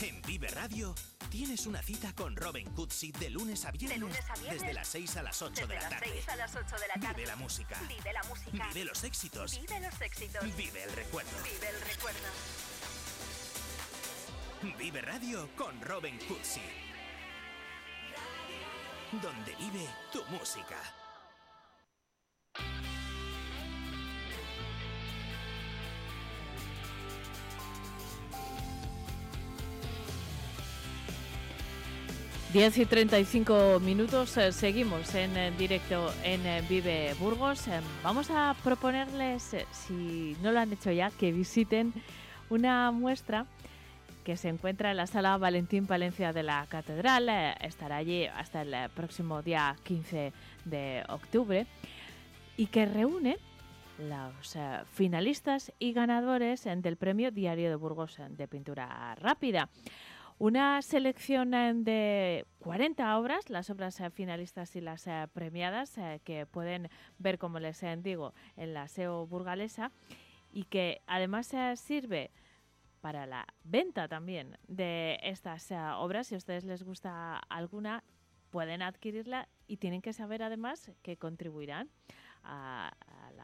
En Vive Radio tienes una cita con Robin Cutsi de lunes a viernes. De lunes a viernes. Desde las 6 a las 8 Desde de la las tarde. 6 a las 8 de la tarde. Vive la música. Vive la música. Vive los éxitos. Vive los éxitos. Vive el recuerdo. Vive el recuerdo. Vive Radio con Robin Cutsi. Donde vive tu música. Diez y 35 minutos, eh, seguimos en directo en eh, Vive Burgos. Eh, vamos a proponerles, si no lo han hecho ya, que visiten una muestra que se encuentra en la sala Valentín Palencia de la Catedral. estará allí hasta el próximo día 15 de octubre y que reúne los finalistas y ganadores del premio Diario de Burgos de Pintura Rápida. Una selección eh, de 40 obras, las obras eh, finalistas y las eh, premiadas, eh, que pueden ver, como les digo, en la SEO burgalesa y que además sirve para la venta también de estas obras. Si a ustedes les gusta alguna, pueden adquirirla y tienen que saber además que contribuirán a,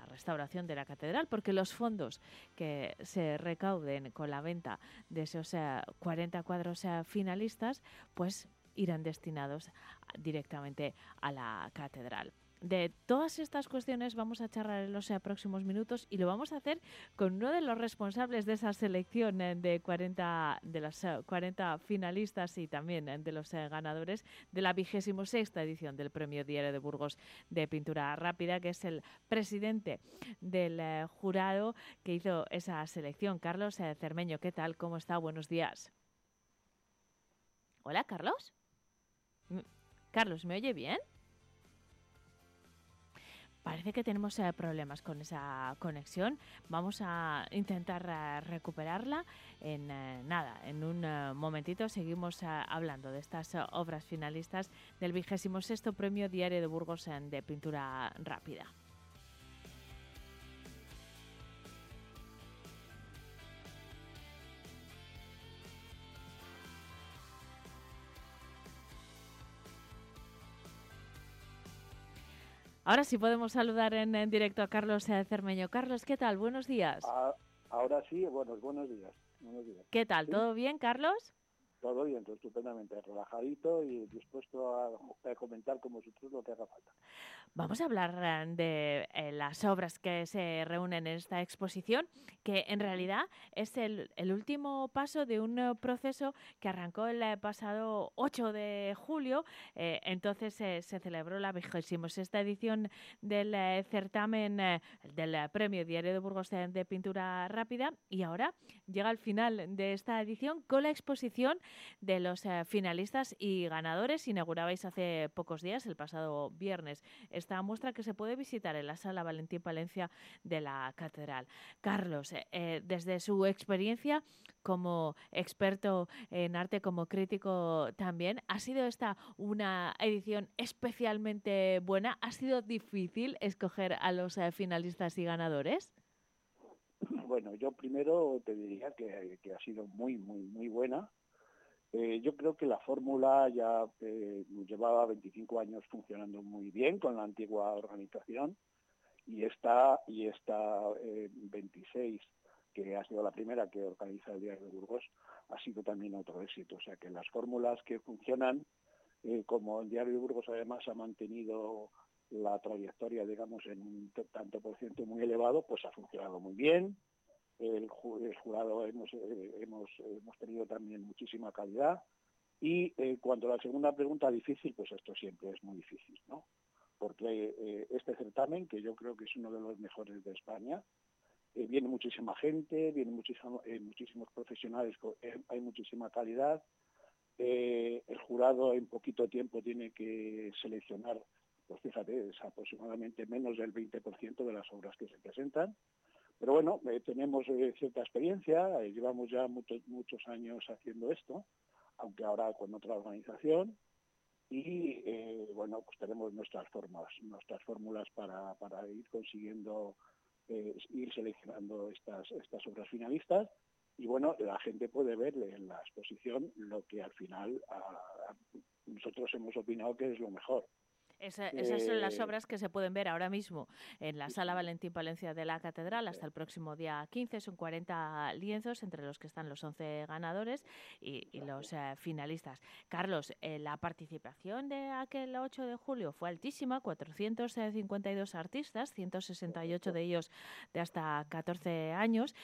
restauración de la catedral, porque los fondos que se recauden con la venta de esos eh, 40 cuadros finalistas, pues irán destinados directamente a la catedral. De todas estas cuestiones vamos a charlar en los eh, próximos minutos y lo vamos a hacer con uno de los responsables de esa selección eh, de 40 de las eh, 40 finalistas y también eh, de los eh, ganadores de la vigésimo sexta edición del Premio Diario de Burgos de Pintura Rápida, que es el presidente del eh, jurado que hizo esa selección. Carlos eh, Cermeño, ¿qué tal? ¿Cómo está? Buenos días. Hola, Carlos. M- Carlos, ¿me oye bien? Parece que tenemos eh, problemas con esa conexión. Vamos a intentar eh, recuperarla en eh, nada. En un momentito seguimos hablando de estas obras finalistas del vigésimo sexto Premio Diario de Burgos de Pintura Rápida. Ahora sí podemos saludar en, en directo a Carlos Cermeño. Carlos, ¿qué tal? Buenos días. Ah, ahora sí, bueno, buenos días. Buenos días. ¿Qué tal? sí. ¿Todo bien, Carlos? Todo bien, todo estupendamente, relajadito y dispuesto a, a comentar con vosotros lo que haga falta. Vamos a hablar eh, de eh, las obras que se reúnen en esta exposición, que en realidad es el, el último paso de un proceso que arrancó el eh, pasado 8 de julio. Eh, entonces eh, se celebró la vigésima sexta edición del eh, certamen del Premio Diario de Burgos de Pintura Rápida y ahora llega al final de esta edición con la exposición de los eh, finalistas y ganadores. Inaugurabais hace pocos días, el pasado viernes, esta muestra que se puede visitar en la sala Valentín Palencia de la Catedral. Carlos, eh, eh, desde su experiencia como experto en arte, como crítico también, ¿ha sido esta una edición especialmente buena? ¿Ha sido difícil escoger a los finalistas y ganadores? Bueno, yo primero te diría que ha sido muy, muy, muy buena. Eh, yo creo que la fórmula ya eh, llevaba 25 años funcionando muy bien con la antigua organización y esta, y esta eh, 26, que ha sido la primera que organiza el Diario de Burgos, ha sido también otro éxito. O sea que las fórmulas que funcionan, eh, como el Diario de Burgos además ha mantenido la trayectoria, digamos, en un tanto por ciento muy elevado, pues ha funcionado muy bien. El, ju- el jurado hemos, eh, hemos, hemos tenido también muchísima calidad. Y eh, cuanto a la segunda pregunta difícil, pues esto siempre es muy difícil, ¿no? Porque eh, este certamen, que yo creo que es uno de los mejores de España, viene muchísima gente, vienen muchísimo, muchísimos profesionales, hay muchísima calidad. El jurado en poquito tiempo tiene que seleccionar, pues fíjate, es aproximadamente menos del 20% de las obras que se presentan. Pero bueno, eh, tenemos eh, cierta experiencia, eh, llevamos ya muchos, muchos años haciendo esto, aunque ahora con otra organización. Y bueno, pues tenemos nuestras formas, nuestras fórmulas para, para ir consiguiendo, ir seleccionando estas, estas obras finalistas. y bueno, la gente puede ver en la exposición lo que al final nosotros hemos opinado que es lo mejor esas son las eh, obras que se pueden ver ahora mismo en la Sala Valentín Palencia de la Catedral hasta el próximo día 15. Son 40 lienzos, entre los que están los 11 ganadores y, los eh, finalistas. Carlos, eh, la participación de aquel 8 de julio fue altísima, 452 artistas, 168 de ellos de hasta 14 años.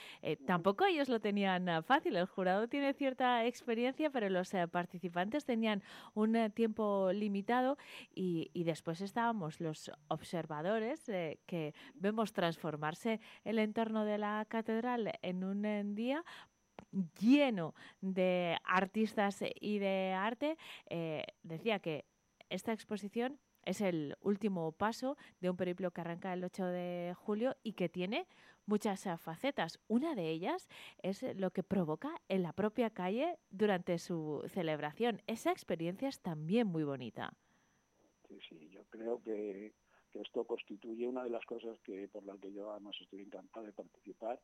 tampoco ellos lo tenían fácil, el jurado tiene cierta experiencia, pero los participantes tenían un tiempo limitado y y después estábamos los observadores eh, que vemos transformarse el entorno de la catedral en un día lleno de artistas y de arte. Eh, decía que esta exposición es el último paso de un periplo que arranca el 8 de julio y que tiene muchas facetas. Una de ellas es lo que provoca en la propia calle durante su celebración. Esa experiencia es también muy bonita sí, yo creo que, esto constituye una de las cosas que por las que yo además estoy encantado de participar,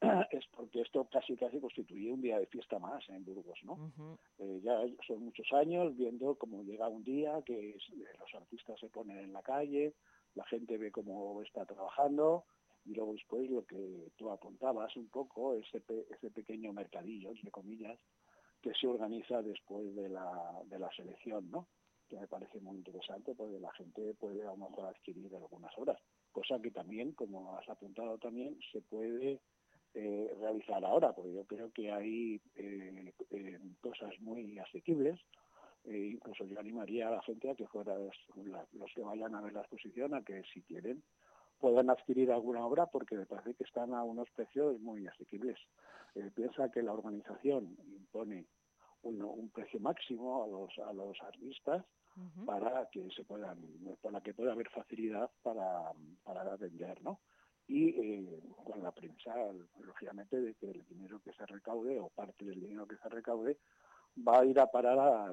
es porque esto casi casi constituye un día de fiesta más en Burgos, ¿no? Eh, ya son muchos años viendo cómo llega un día que los artistas se ponen en la calle, la gente ve cómo está trabajando y luego después lo que tú apuntabas un poco, ese, ese pequeño mercadillo, entre comillas, que se organiza después de la, de la selección, ¿no? Que me parece muy interesante porque la gente puede a lo mejor adquirir algunas obras, cosa que también, como has apuntado también, se puede eh, realizar ahora, porque yo creo que hay eh, eh, cosas muy asequibles. incluso yo animaría a la gente a que fuera los que vayan a ver la exposición a que si quieren puedan adquirir alguna obra porque me parece que están a unos precios muy asequibles. piensa que la organización impone un, precio máximo a los, a los artistas para que se puedan, para que pueda haber facilidad para, para vender, ¿no? Y eh, con la prensa, lógicamente, de que el dinero que se recaude o parte del dinero que se recaude va a ir a parar a,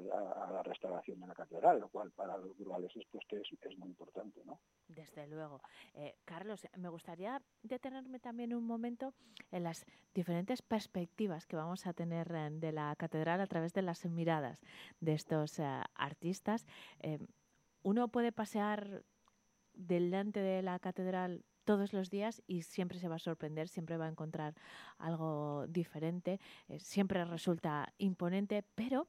la restauración de la catedral, lo cual para los rurales pues, es, es muy importante. ¿no? Desde luego. Eh, Carlos, me gustaría detenerme también un momento en las diferentes perspectivas que vamos a tener eh, de la catedral a través de las miradas de estos eh, artistas. uno puede pasear delante de la catedral todos los días y siempre se va a sorprender, siempre va a encontrar algo diferente, eh, siempre resulta imponente, pero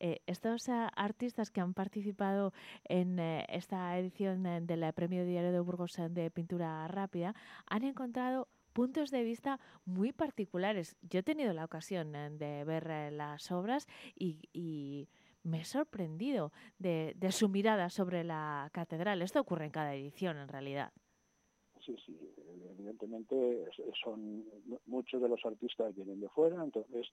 eh, estos eh, artistas que han participado en esta edición del Premio Diario de Burgos de Pintura Rápida han encontrado puntos de vista muy particulares. Yo he tenido la ocasión de ver las obras y, me he sorprendido de, su mirada sobre la catedral. Esto ocurre en cada edición, en realidad sí, sí. Evidentemente son muchos de los artistas vienen de fuera, entonces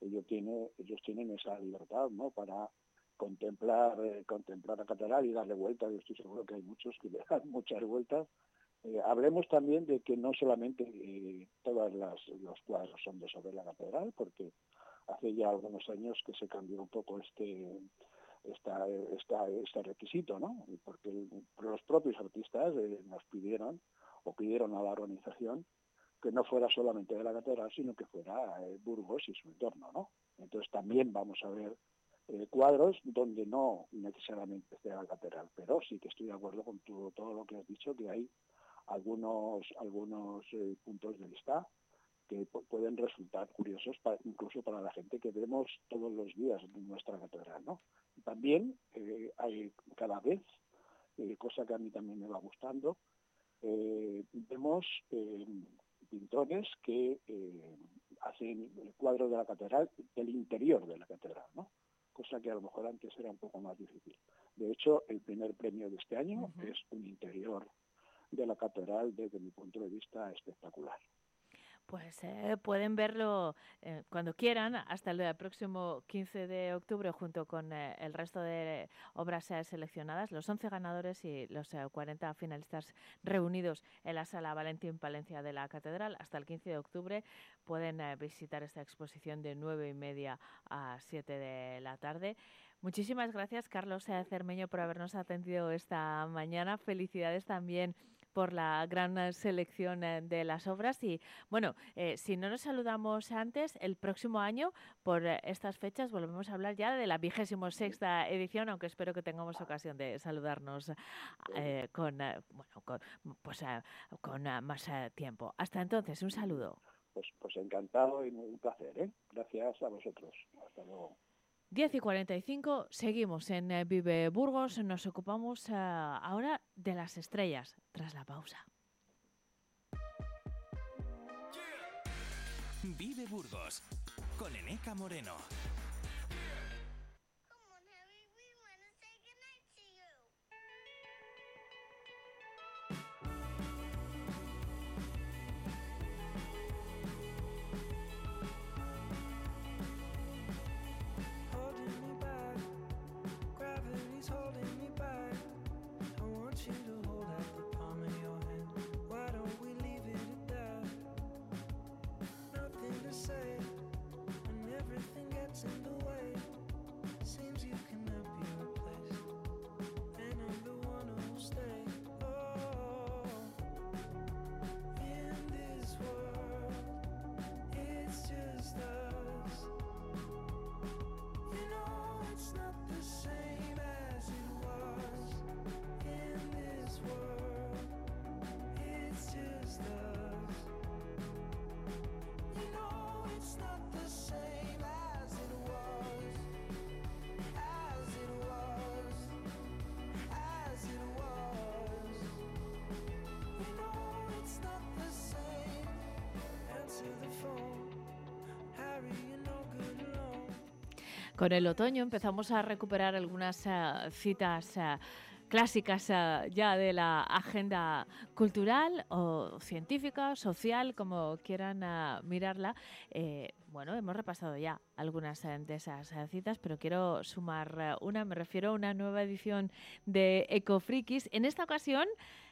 ellos tienen, ellos tienen esa libertad, ¿no? Para contemplar, eh, contemplar la catedral y darle vueltas. Yo estoy seguro que hay muchos que le dan muchas vueltas. Eh, hablemos también de que no solamente eh, todas las los cuadros son de sobre la catedral, porque hace ya algunos años que se cambió un poco este esta, esta, este requisito, ¿no? Porque los propios artistas nos pidieron pidieron a la organización que no fuera solamente de la catedral, sino que fuera eh, Burgos y su entorno, ¿no? Entonces también vamos a ver eh, cuadros donde no necesariamente esté la catedral, pero sí que estoy de acuerdo con todo lo que has dicho, que hay algunos, algunos eh, puntos de vista que pueden resultar curiosos incluso para la gente que vemos todos los días en nuestra catedral, ¿no? También hay cada vez, cosa que a mí también me va gustando, eh, vemos eh, pintores que eh, hacen el cuadro de la catedral del interior de la catedral, ¿no? cosa que a lo mejor antes era un poco más difícil. De hecho, el primer premio de este año es un interior de la catedral desde mi punto de vista espectacular. Pues eh, pueden verlo eh, cuando quieran hasta el próximo 15 de octubre junto con eh, el resto de obras seleccionadas, los 11 ganadores y los 40 finalistas reunidos en la sala Valentín Palencia de la Catedral. Hasta el 15 de octubre pueden visitar esta exposición de 9 y media a 7 de la tarde. Muchísimas gracias, Carlos Cermeño, por habernos atendido esta mañana. Felicidades también por la gran selección de las obras. Y bueno, si no nos saludamos antes, el próximo año, por estas fechas, volvemos a hablar ya de la vigésimo sexta edición, aunque espero que tengamos ocasión de saludarnos con, bueno, con, pues, con más tiempo. Hasta entonces, un saludo. Pues, pues encantado y un placer. ¿eh? Gracias a vosotros. Hasta luego. 10 y 45, seguimos en eh, Vive Burgos. Nos ocupamos eh, ahora de las estrellas, tras la pausa. Vive Burgos, con Eneca Moreno. Con el otoño empezamos a recuperar algunas eh, citas eh, clásicas eh, ya de la agenda cultural o científica, social, como quieran mirarla. bueno, hemos repasado ya algunas de esas citas, pero quiero sumar una, me refiero a una nueva edición de Ecofrikis. En esta ocasión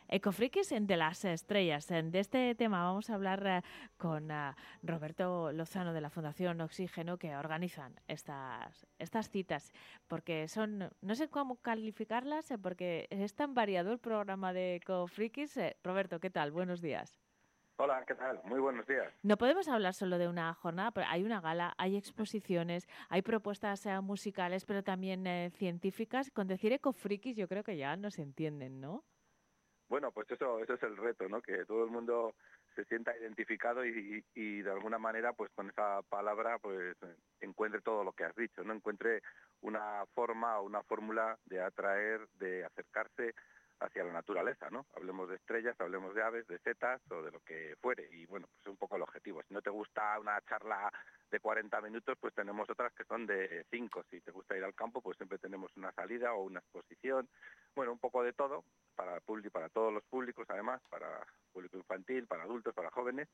Ecofrikis de las estrellas. De este tema vamos a hablar eh, con eh, Roberto Lozano de la Fundación Oxígeno que organizan estas, estas citas, porque son, no sé cómo calificarlas, eh, porque es tan variado el programa de Ecofrikis. Roberto, ¿qué tal? Buenos días. Hola, ¿qué tal? Muy buenos días. No podemos hablar solo de una jornada, pero hay una gala, hay exposiciones, hay propuestas musicales, pero también científicas. Con decir ecofrikis yo creo que ya nos entienden, ¿no? Bueno, pues eso, eso es el reto, ¿no? Que todo el mundo se sienta identificado y, y, de alguna manera, pues con esa palabra, pues encuentre todo lo que has dicho, ¿no? Encuentre una forma o una fórmula de atraer, de acercarse hacia la naturaleza, ¿no? Hablemos de estrellas, hablemos de aves, de setas o de lo que fuere. Y bueno, pues es un poco el objetivo. Si no te gusta una charla de 40 minutos, pues tenemos otras que son de 5. Si te gusta ir al campo, pues siempre tenemos una salida o una exposición. Bueno, un poco de todo para, para todos los públicos, además, para público infantil, para adultos, para jóvenes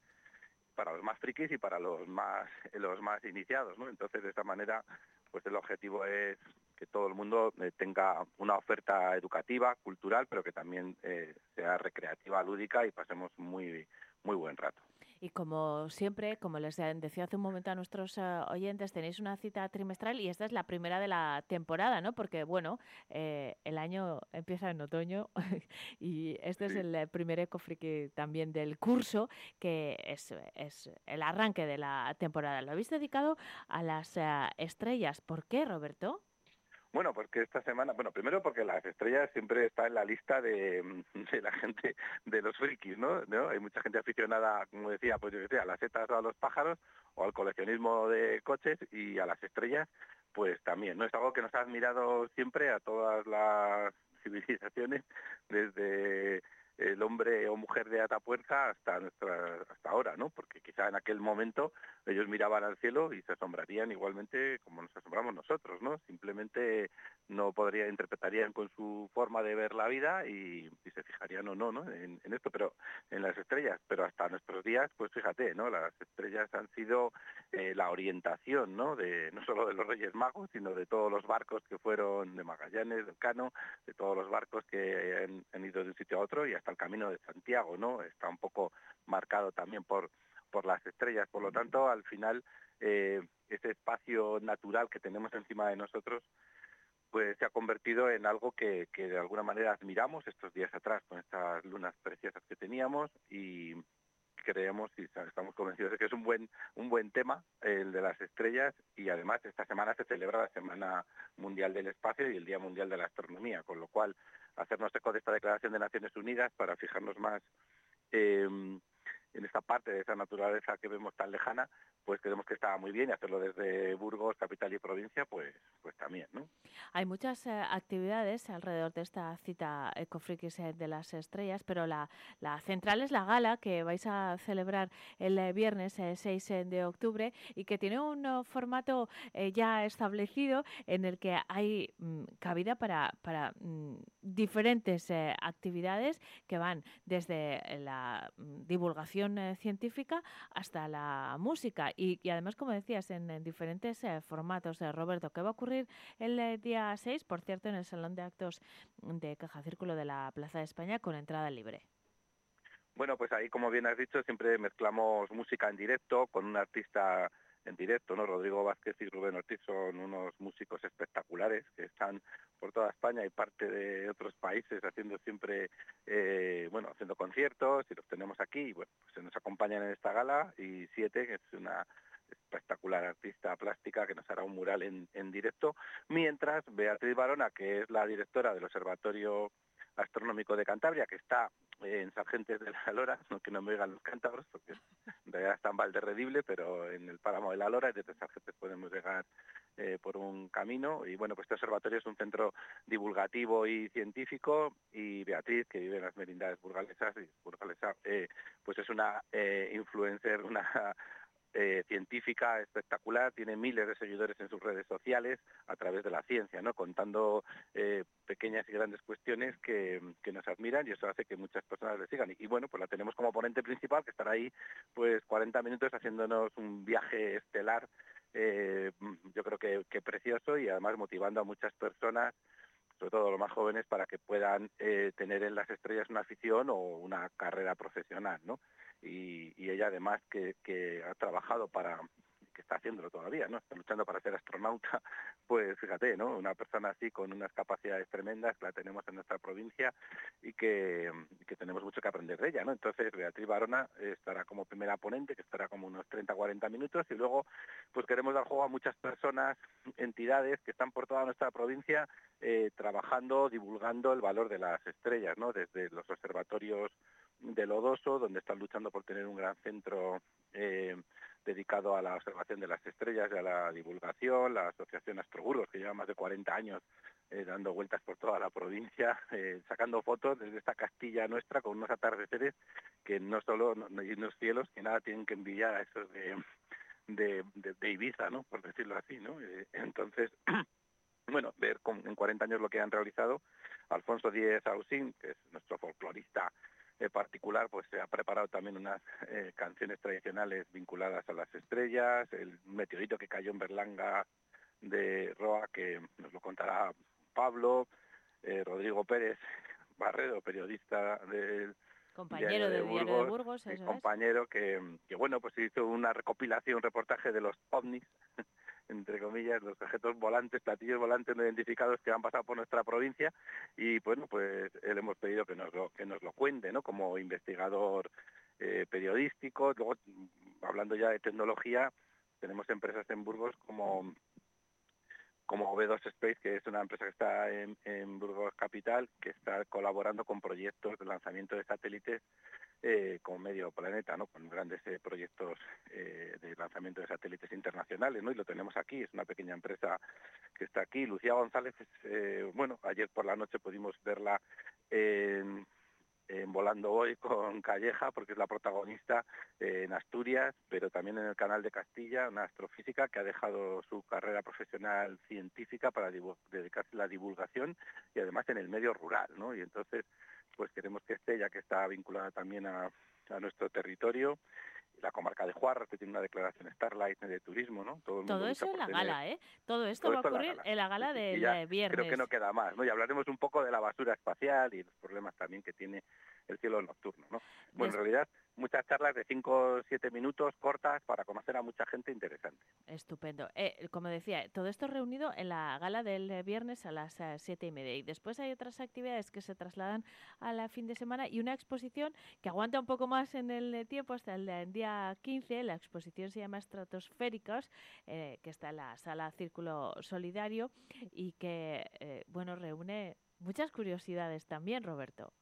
para los más frikis y para los más los más iniciados, ¿no? Entonces de esta manera, pues el objetivo es que todo el mundo eh, tenga una oferta educativa, cultural, pero que también eh, sea recreativa, lúdica y pasemos muy muy buen rato. Y como siempre, como les decía hace un momento a nuestros eh, oyentes, tenéis una cita trimestral y esta es la primera de la temporada, ¿no? Porque, bueno, el año empieza en otoño y este es el primer Ecofriki también del curso, que es, es, el arranque de la temporada. Lo habéis dedicado a las estrellas. ¿Por qué, Roberto? Bueno, porque esta semana, bueno, primero porque las estrellas siempre están en la lista de, la gente, de los frikis, ¿no? Hay mucha gente aficionada, como decía, pues yo decía, a las setas o a los pájaros, o al coleccionismo de coches y a las estrellas, pues también, ¿no? Es algo que nos ha admirado siempre a todas las civilizaciones, desde el hombre o mujer de Atapuerca hasta nuestra hasta ahora, ¿no? Porque quizá en aquel momento ellos miraban al cielo y se asombrarían igualmente como nos asombramos nosotros, ¿no? Simplemente no podría interpretarían con su forma de ver la vida y, se fijarían o no, ¿no? En, esto, pero en las estrellas, pero hasta nuestros días, pues fíjate, ¿no? Las estrellas han sido eh, la orientación, ¿no? De no solo de los Reyes Magos, sino de todos los barcos que fueron de Magallanes, del Cano, de todos los barcos que han, han ido de un sitio a otro y hasta el camino de Santiago, ¿no? Está un poco marcado también por, por las estrellas. Por lo tanto, al final, eh, ese espacio natural que tenemos encima de nosotros, pues se ha convertido en algo que, que, de alguna manera admiramos estos días atrás con estas lunas preciosas que teníamos y creemos y estamos convencidos de que es un buen un buen tema el de las estrellas y además esta semana se celebra la Semana Mundial del Espacio y el Día Mundial de la Astronomía, con lo cual hacernos eco de esta declaración de Naciones Unidas para fijarnos más eh, en esta parte de esa naturaleza que vemos tan lejana, pues creemos que estaba muy bien y hacerlo desde Burgos, capital y provincia, pues, pues también, ¿no? Hay muchas eh, actividades alrededor de esta cita Ecofrikis eh, de las estrellas, pero la, la, central es la gala que vais a celebrar el eh, viernes 6 de octubre y que tiene un formato ya establecido en el que hay mm, cabida para, para mm, diferentes actividades que van desde la mm, divulgación científica hasta la música y, además, como decías, en, diferentes eh, formatos. Eh, Roberto, ¿qué va a ocurrir el eh, día 6, por cierto, en el Salón de Actos de Caja Círculo de la Plaza de España con entrada libre? Bueno, pues ahí, como bien has dicho, siempre mezclamos música en directo con un artista en directo, ¿no? Rodrigo Vázquez y Rubén Ortiz son unos músicos espectaculares que están por toda España y parte de otros países haciendo siempre, eh, bueno, haciendo conciertos y los tenemos aquí y bueno, pues se nos acompañan en esta gala y Siete, que es una espectacular artista plástica que nos hará un mural en, en directo, mientras Beatriz Barona, que es la directora del Observatorio Astronómico de Cantabria, que está en Sargentes de la Lora, que no me digan los cántabros, porque en realidad está en Valderredible, pero en el páramo de la Lora y desde Sargentes podemos llegar eh, por un camino. Y bueno, pues este observatorio es un centro divulgativo y científico y Beatriz, que vive en las merindades burgalesas, y burgalesa, eh, pues es una eh, influencer, una eh, científica espectacular, tiene miles de seguidores en sus redes sociales a través de la ciencia, ¿no? contando eh, pequeñas y grandes cuestiones que, nos admiran y eso hace que muchas personas le sigan. Y, bueno, pues la tenemos como ponente principal, que estará ahí pues 40 minutos haciéndonos un viaje estelar, eh, yo creo que, que, precioso y además motivando a muchas personas sobre todo los más jóvenes, para que puedan tener en las estrellas una afición o una carrera profesional, ¿no? y, ella además que, que, ha trabajado para que está haciéndolo todavía, ¿no? Está luchando para ser astronauta, pues fíjate, ¿no? Una persona así con unas capacidades tremendas que la tenemos en nuestra provincia y que, tenemos mucho que aprender de ella, ¿no? Entonces Beatriz Barona estará como primera ponente, que estará como unos 30-40 minutos y luego pues queremos dar juego a muchas personas, entidades que están por toda nuestra provincia eh, trabajando, divulgando el valor de las estrellas, ¿no? Desde los observatorios del Odoso, donde están luchando por tener un gran centro eh, dedicado a la observación de las estrellas y a la divulgación, la Asociación Astroburgos, que lleva más de 40 años eh, dando vueltas por toda la provincia, eh, sacando fotos desde esta Castilla nuestra con unos atardeceres que no solo, no, hay unos cielos que nada tienen que envidiar a esos de, de, de, Ibiza, ¿no? Por decirlo así, ¿no? entonces, bueno, ver con, en 40 años lo que han realizado, Alfonso Díez Ausín, que es nuestro folclorista particular, pues se ha preparado también unas eh, canciones tradicionales vinculadas a las estrellas, el meteorito que cayó en Berlanga de Roa, que nos lo contará Pablo, eh, Rodrigo Pérez Barredo, periodista del compañero de, Burgos, compañero que, que, bueno pues hizo una recopilación, un reportaje de los ovnis entre comillas, los objetos volantes, platillos volantes no identificados que han pasado por nuestra provincia y bueno, pues le hemos pedido que nos lo, que nos lo cuente, ¿no? Como investigador eh, periodístico, luego hablando ya de tecnología, tenemos empresas en Burgos como como B2 Space, que es una empresa que está en, en Burgos Capital, que está colaborando con proyectos de lanzamiento de satélites eh, con medio planeta, ¿no? con grandes eh, proyectos eh, de lanzamiento de satélites internacionales, ¿no? y lo tenemos aquí, es una pequeña empresa que está aquí. Lucía González, eh, bueno, ayer por la noche pudimos verla en, Volando Hoy con Calleja, porque es la protagonista en Asturias, pero también en el canal de Castilla, una astrofísica que ha dejado su carrera profesional científica para dedicarse a la divulgación y además en el medio rural, ¿no? Y entonces pues queremos que esté, ya que está vinculada también a, nuestro territorio. La comarca de Juarras, que tiene una declaración Starlight de turismo, ¿no? Todo, eso en la gala, ¿eh? Todo esto va a ocurrir en la gala, del viernes. Creo que no queda más, ¿no? Y hablaremos un poco de la basura espacial y los problemas también que tiene el cielo nocturno, ¿no? Bueno, en realidad muchas charlas de 5 o 7 minutos cortas para conocer a mucha gente interesante. Estupendo. Eh, como decía, todo esto reunido en la gala del viernes a las 7 eh, y media. Y después hay otras actividades que se trasladan a la fin de semana y una exposición que aguanta un poco más en el tiempo hasta el día 15. La exposición se llama Estratosféricos, eh, que está en la sala Círculo Solidario y que, bueno, reúne muchas curiosidades también, Roberto.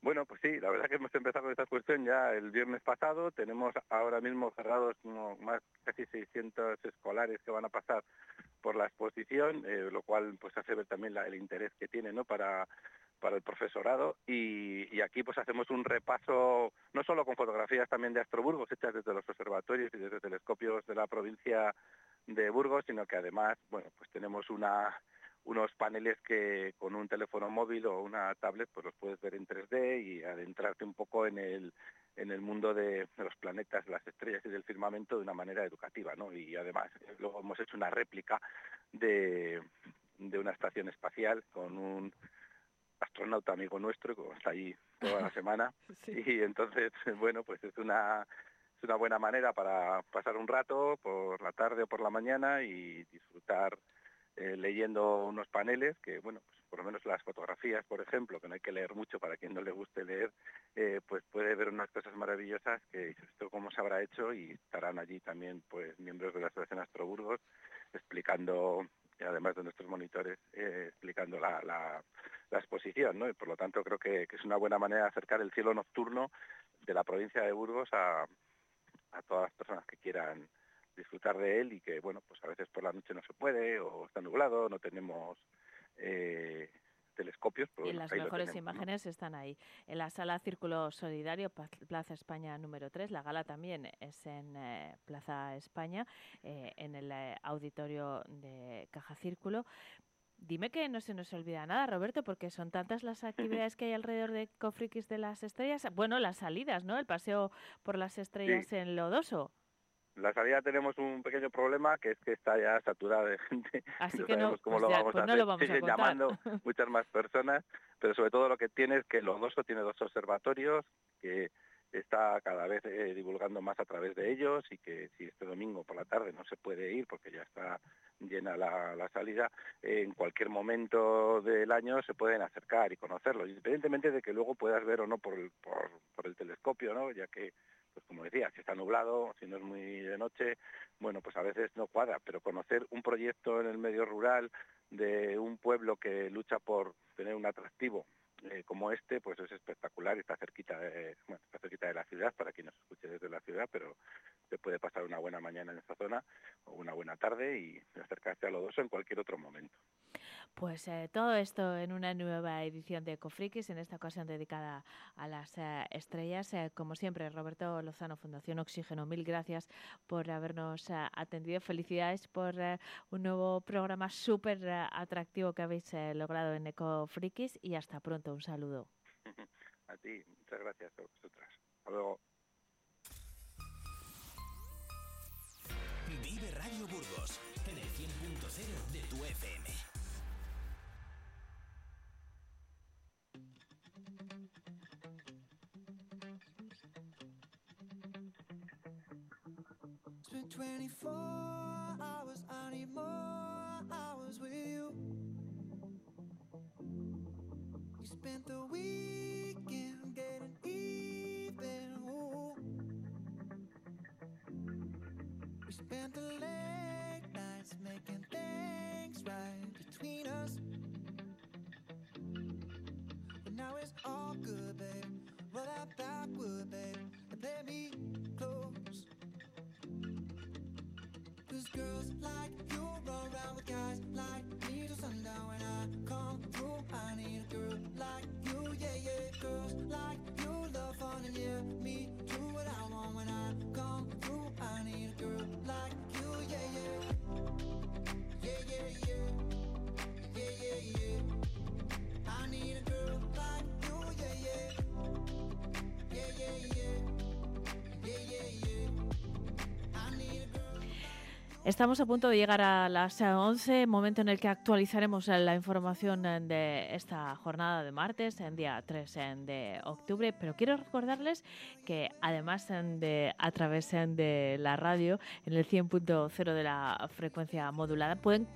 Bueno, pues sí, la verdad que hemos empezado con esta cuestión ya el viernes pasado. Tenemos ahora mismo cerrados más casi 600 escolares que van a pasar por la exposición, eh, lo cual pues hace ver también el interés que tiene ¿no? para, para el profesorado. Y, aquí pues hacemos un repaso no solo con fotografías también de astroburgos hechas desde los observatorios y desde telescopios de la provincia de Burgos, sino que además, bueno, pues tenemos una unos paneles que con un teléfono móvil o una tablet pues los puedes ver en 3D y adentrarte un poco en el, en el mundo de, los planetas, las estrellas y del firmamento de una manera educativa, ¿no? Y además luego hemos hecho una réplica de, de una estación espacial con un astronauta amigo nuestro que está ahí toda la semana. Y entonces bueno pues es una es una buena manera para pasar un rato por la tarde o por la mañana y disfrutar eh, leyendo unos paneles que, bueno, pues por lo menos las fotografías, por ejemplo, que no hay que leer mucho para quien no le guste leer, eh, pues puede ver unas cosas maravillosas que esto cómo se habrá hecho y estarán allí también pues miembros de la Asociación Astroburgos explicando además de nuestros monitores, eh, explicando la, la, exposición, ¿no? Y por lo tanto creo que, que, es una buena manera de acercar el cielo nocturno de la provincia de Burgos a, a todas las personas que quieran disfrutar de él y que, bueno, pues a veces por la noche no se puede o está nublado, no tenemos eh, telescopios. y las mejores imágenes están ahí. En la sala Círculo Solidario, Plaza España número 3, la gala también es en eh, Plaza España, eh, en el auditorio de Caja Círculo. Dime que no se nos olvida nada, Roberto, porque son tantas las actividades que hay alrededor de Cofrikis de las Estrellas. Bueno, las salidas, ¿no? El paseo por las estrellas en Lodoso la salida tenemos un pequeño problema que es que está ya saturada de gente. Así que no, cómo pues lo vamos pues a no hacer. Lo vamos Siguen a llamando muchas más personas, pero sobre todo lo que tiene es que Lodoso tiene dos observatorios que está cada vez eh, divulgando más a través de ellos y que si este domingo por la tarde no se puede ir porque ya está llena la, la salida, en cualquier momento del año se pueden acercar y conocerlos, independientemente de que luego puedas ver o no por el, por, por el telescopio, ¿no? ya que pues como decía, si está nublado, si no es muy de noche, bueno, pues a veces no cuadra, pero conocer un proyecto en el medio rural de un pueblo que lucha por tener un atractivo eh, como este, pues es espectacular y está cerquita de, está cerquita de la ciudad, para quien nos escuche desde la ciudad, pero se puede pasar una buena mañana en esta zona o una buena tarde y acercarse a Lodoso en cualquier otro momento. Pues eh, todo esto en una nueva edición de Cofrikis, en esta ocasión dedicada a las eh, estrellas. Eh, como siempre, Roberto Lozano, Fundación Oxígeno, mil gracias por habernos atendido. Felicidades por un nuevo programa súper atractivo que habéis logrado en Ecofrikis y hasta pronto. Un saludo. A ti, muchas gracias a vosotras. Hasta luego. Vive Radio Burgos en el 100.0 de tu FM. Spent 24 hours, I need more hours with you. You spent the weekend getting even. Ooh. We spent the late Estamos a punto de llegar a las 11, momento en el que actualizaremos la información de esta jornada de martes, en día 3 de octubre. Pero quiero recordarles que además de a través de la radio, en el 100.0 de la frecuencia modulada, pueden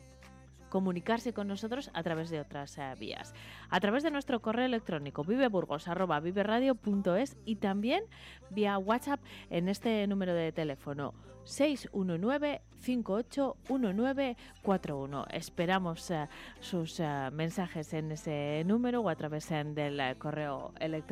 comunicarse con nosotros a través de otras eh, vías. A través de nuestro correo electrónico viveburgos.viveradio.es y también vía WhatsApp en este número de teléfono 619-581941. Esperamos eh, sus eh, mensajes en ese número o a través del correo electrónico.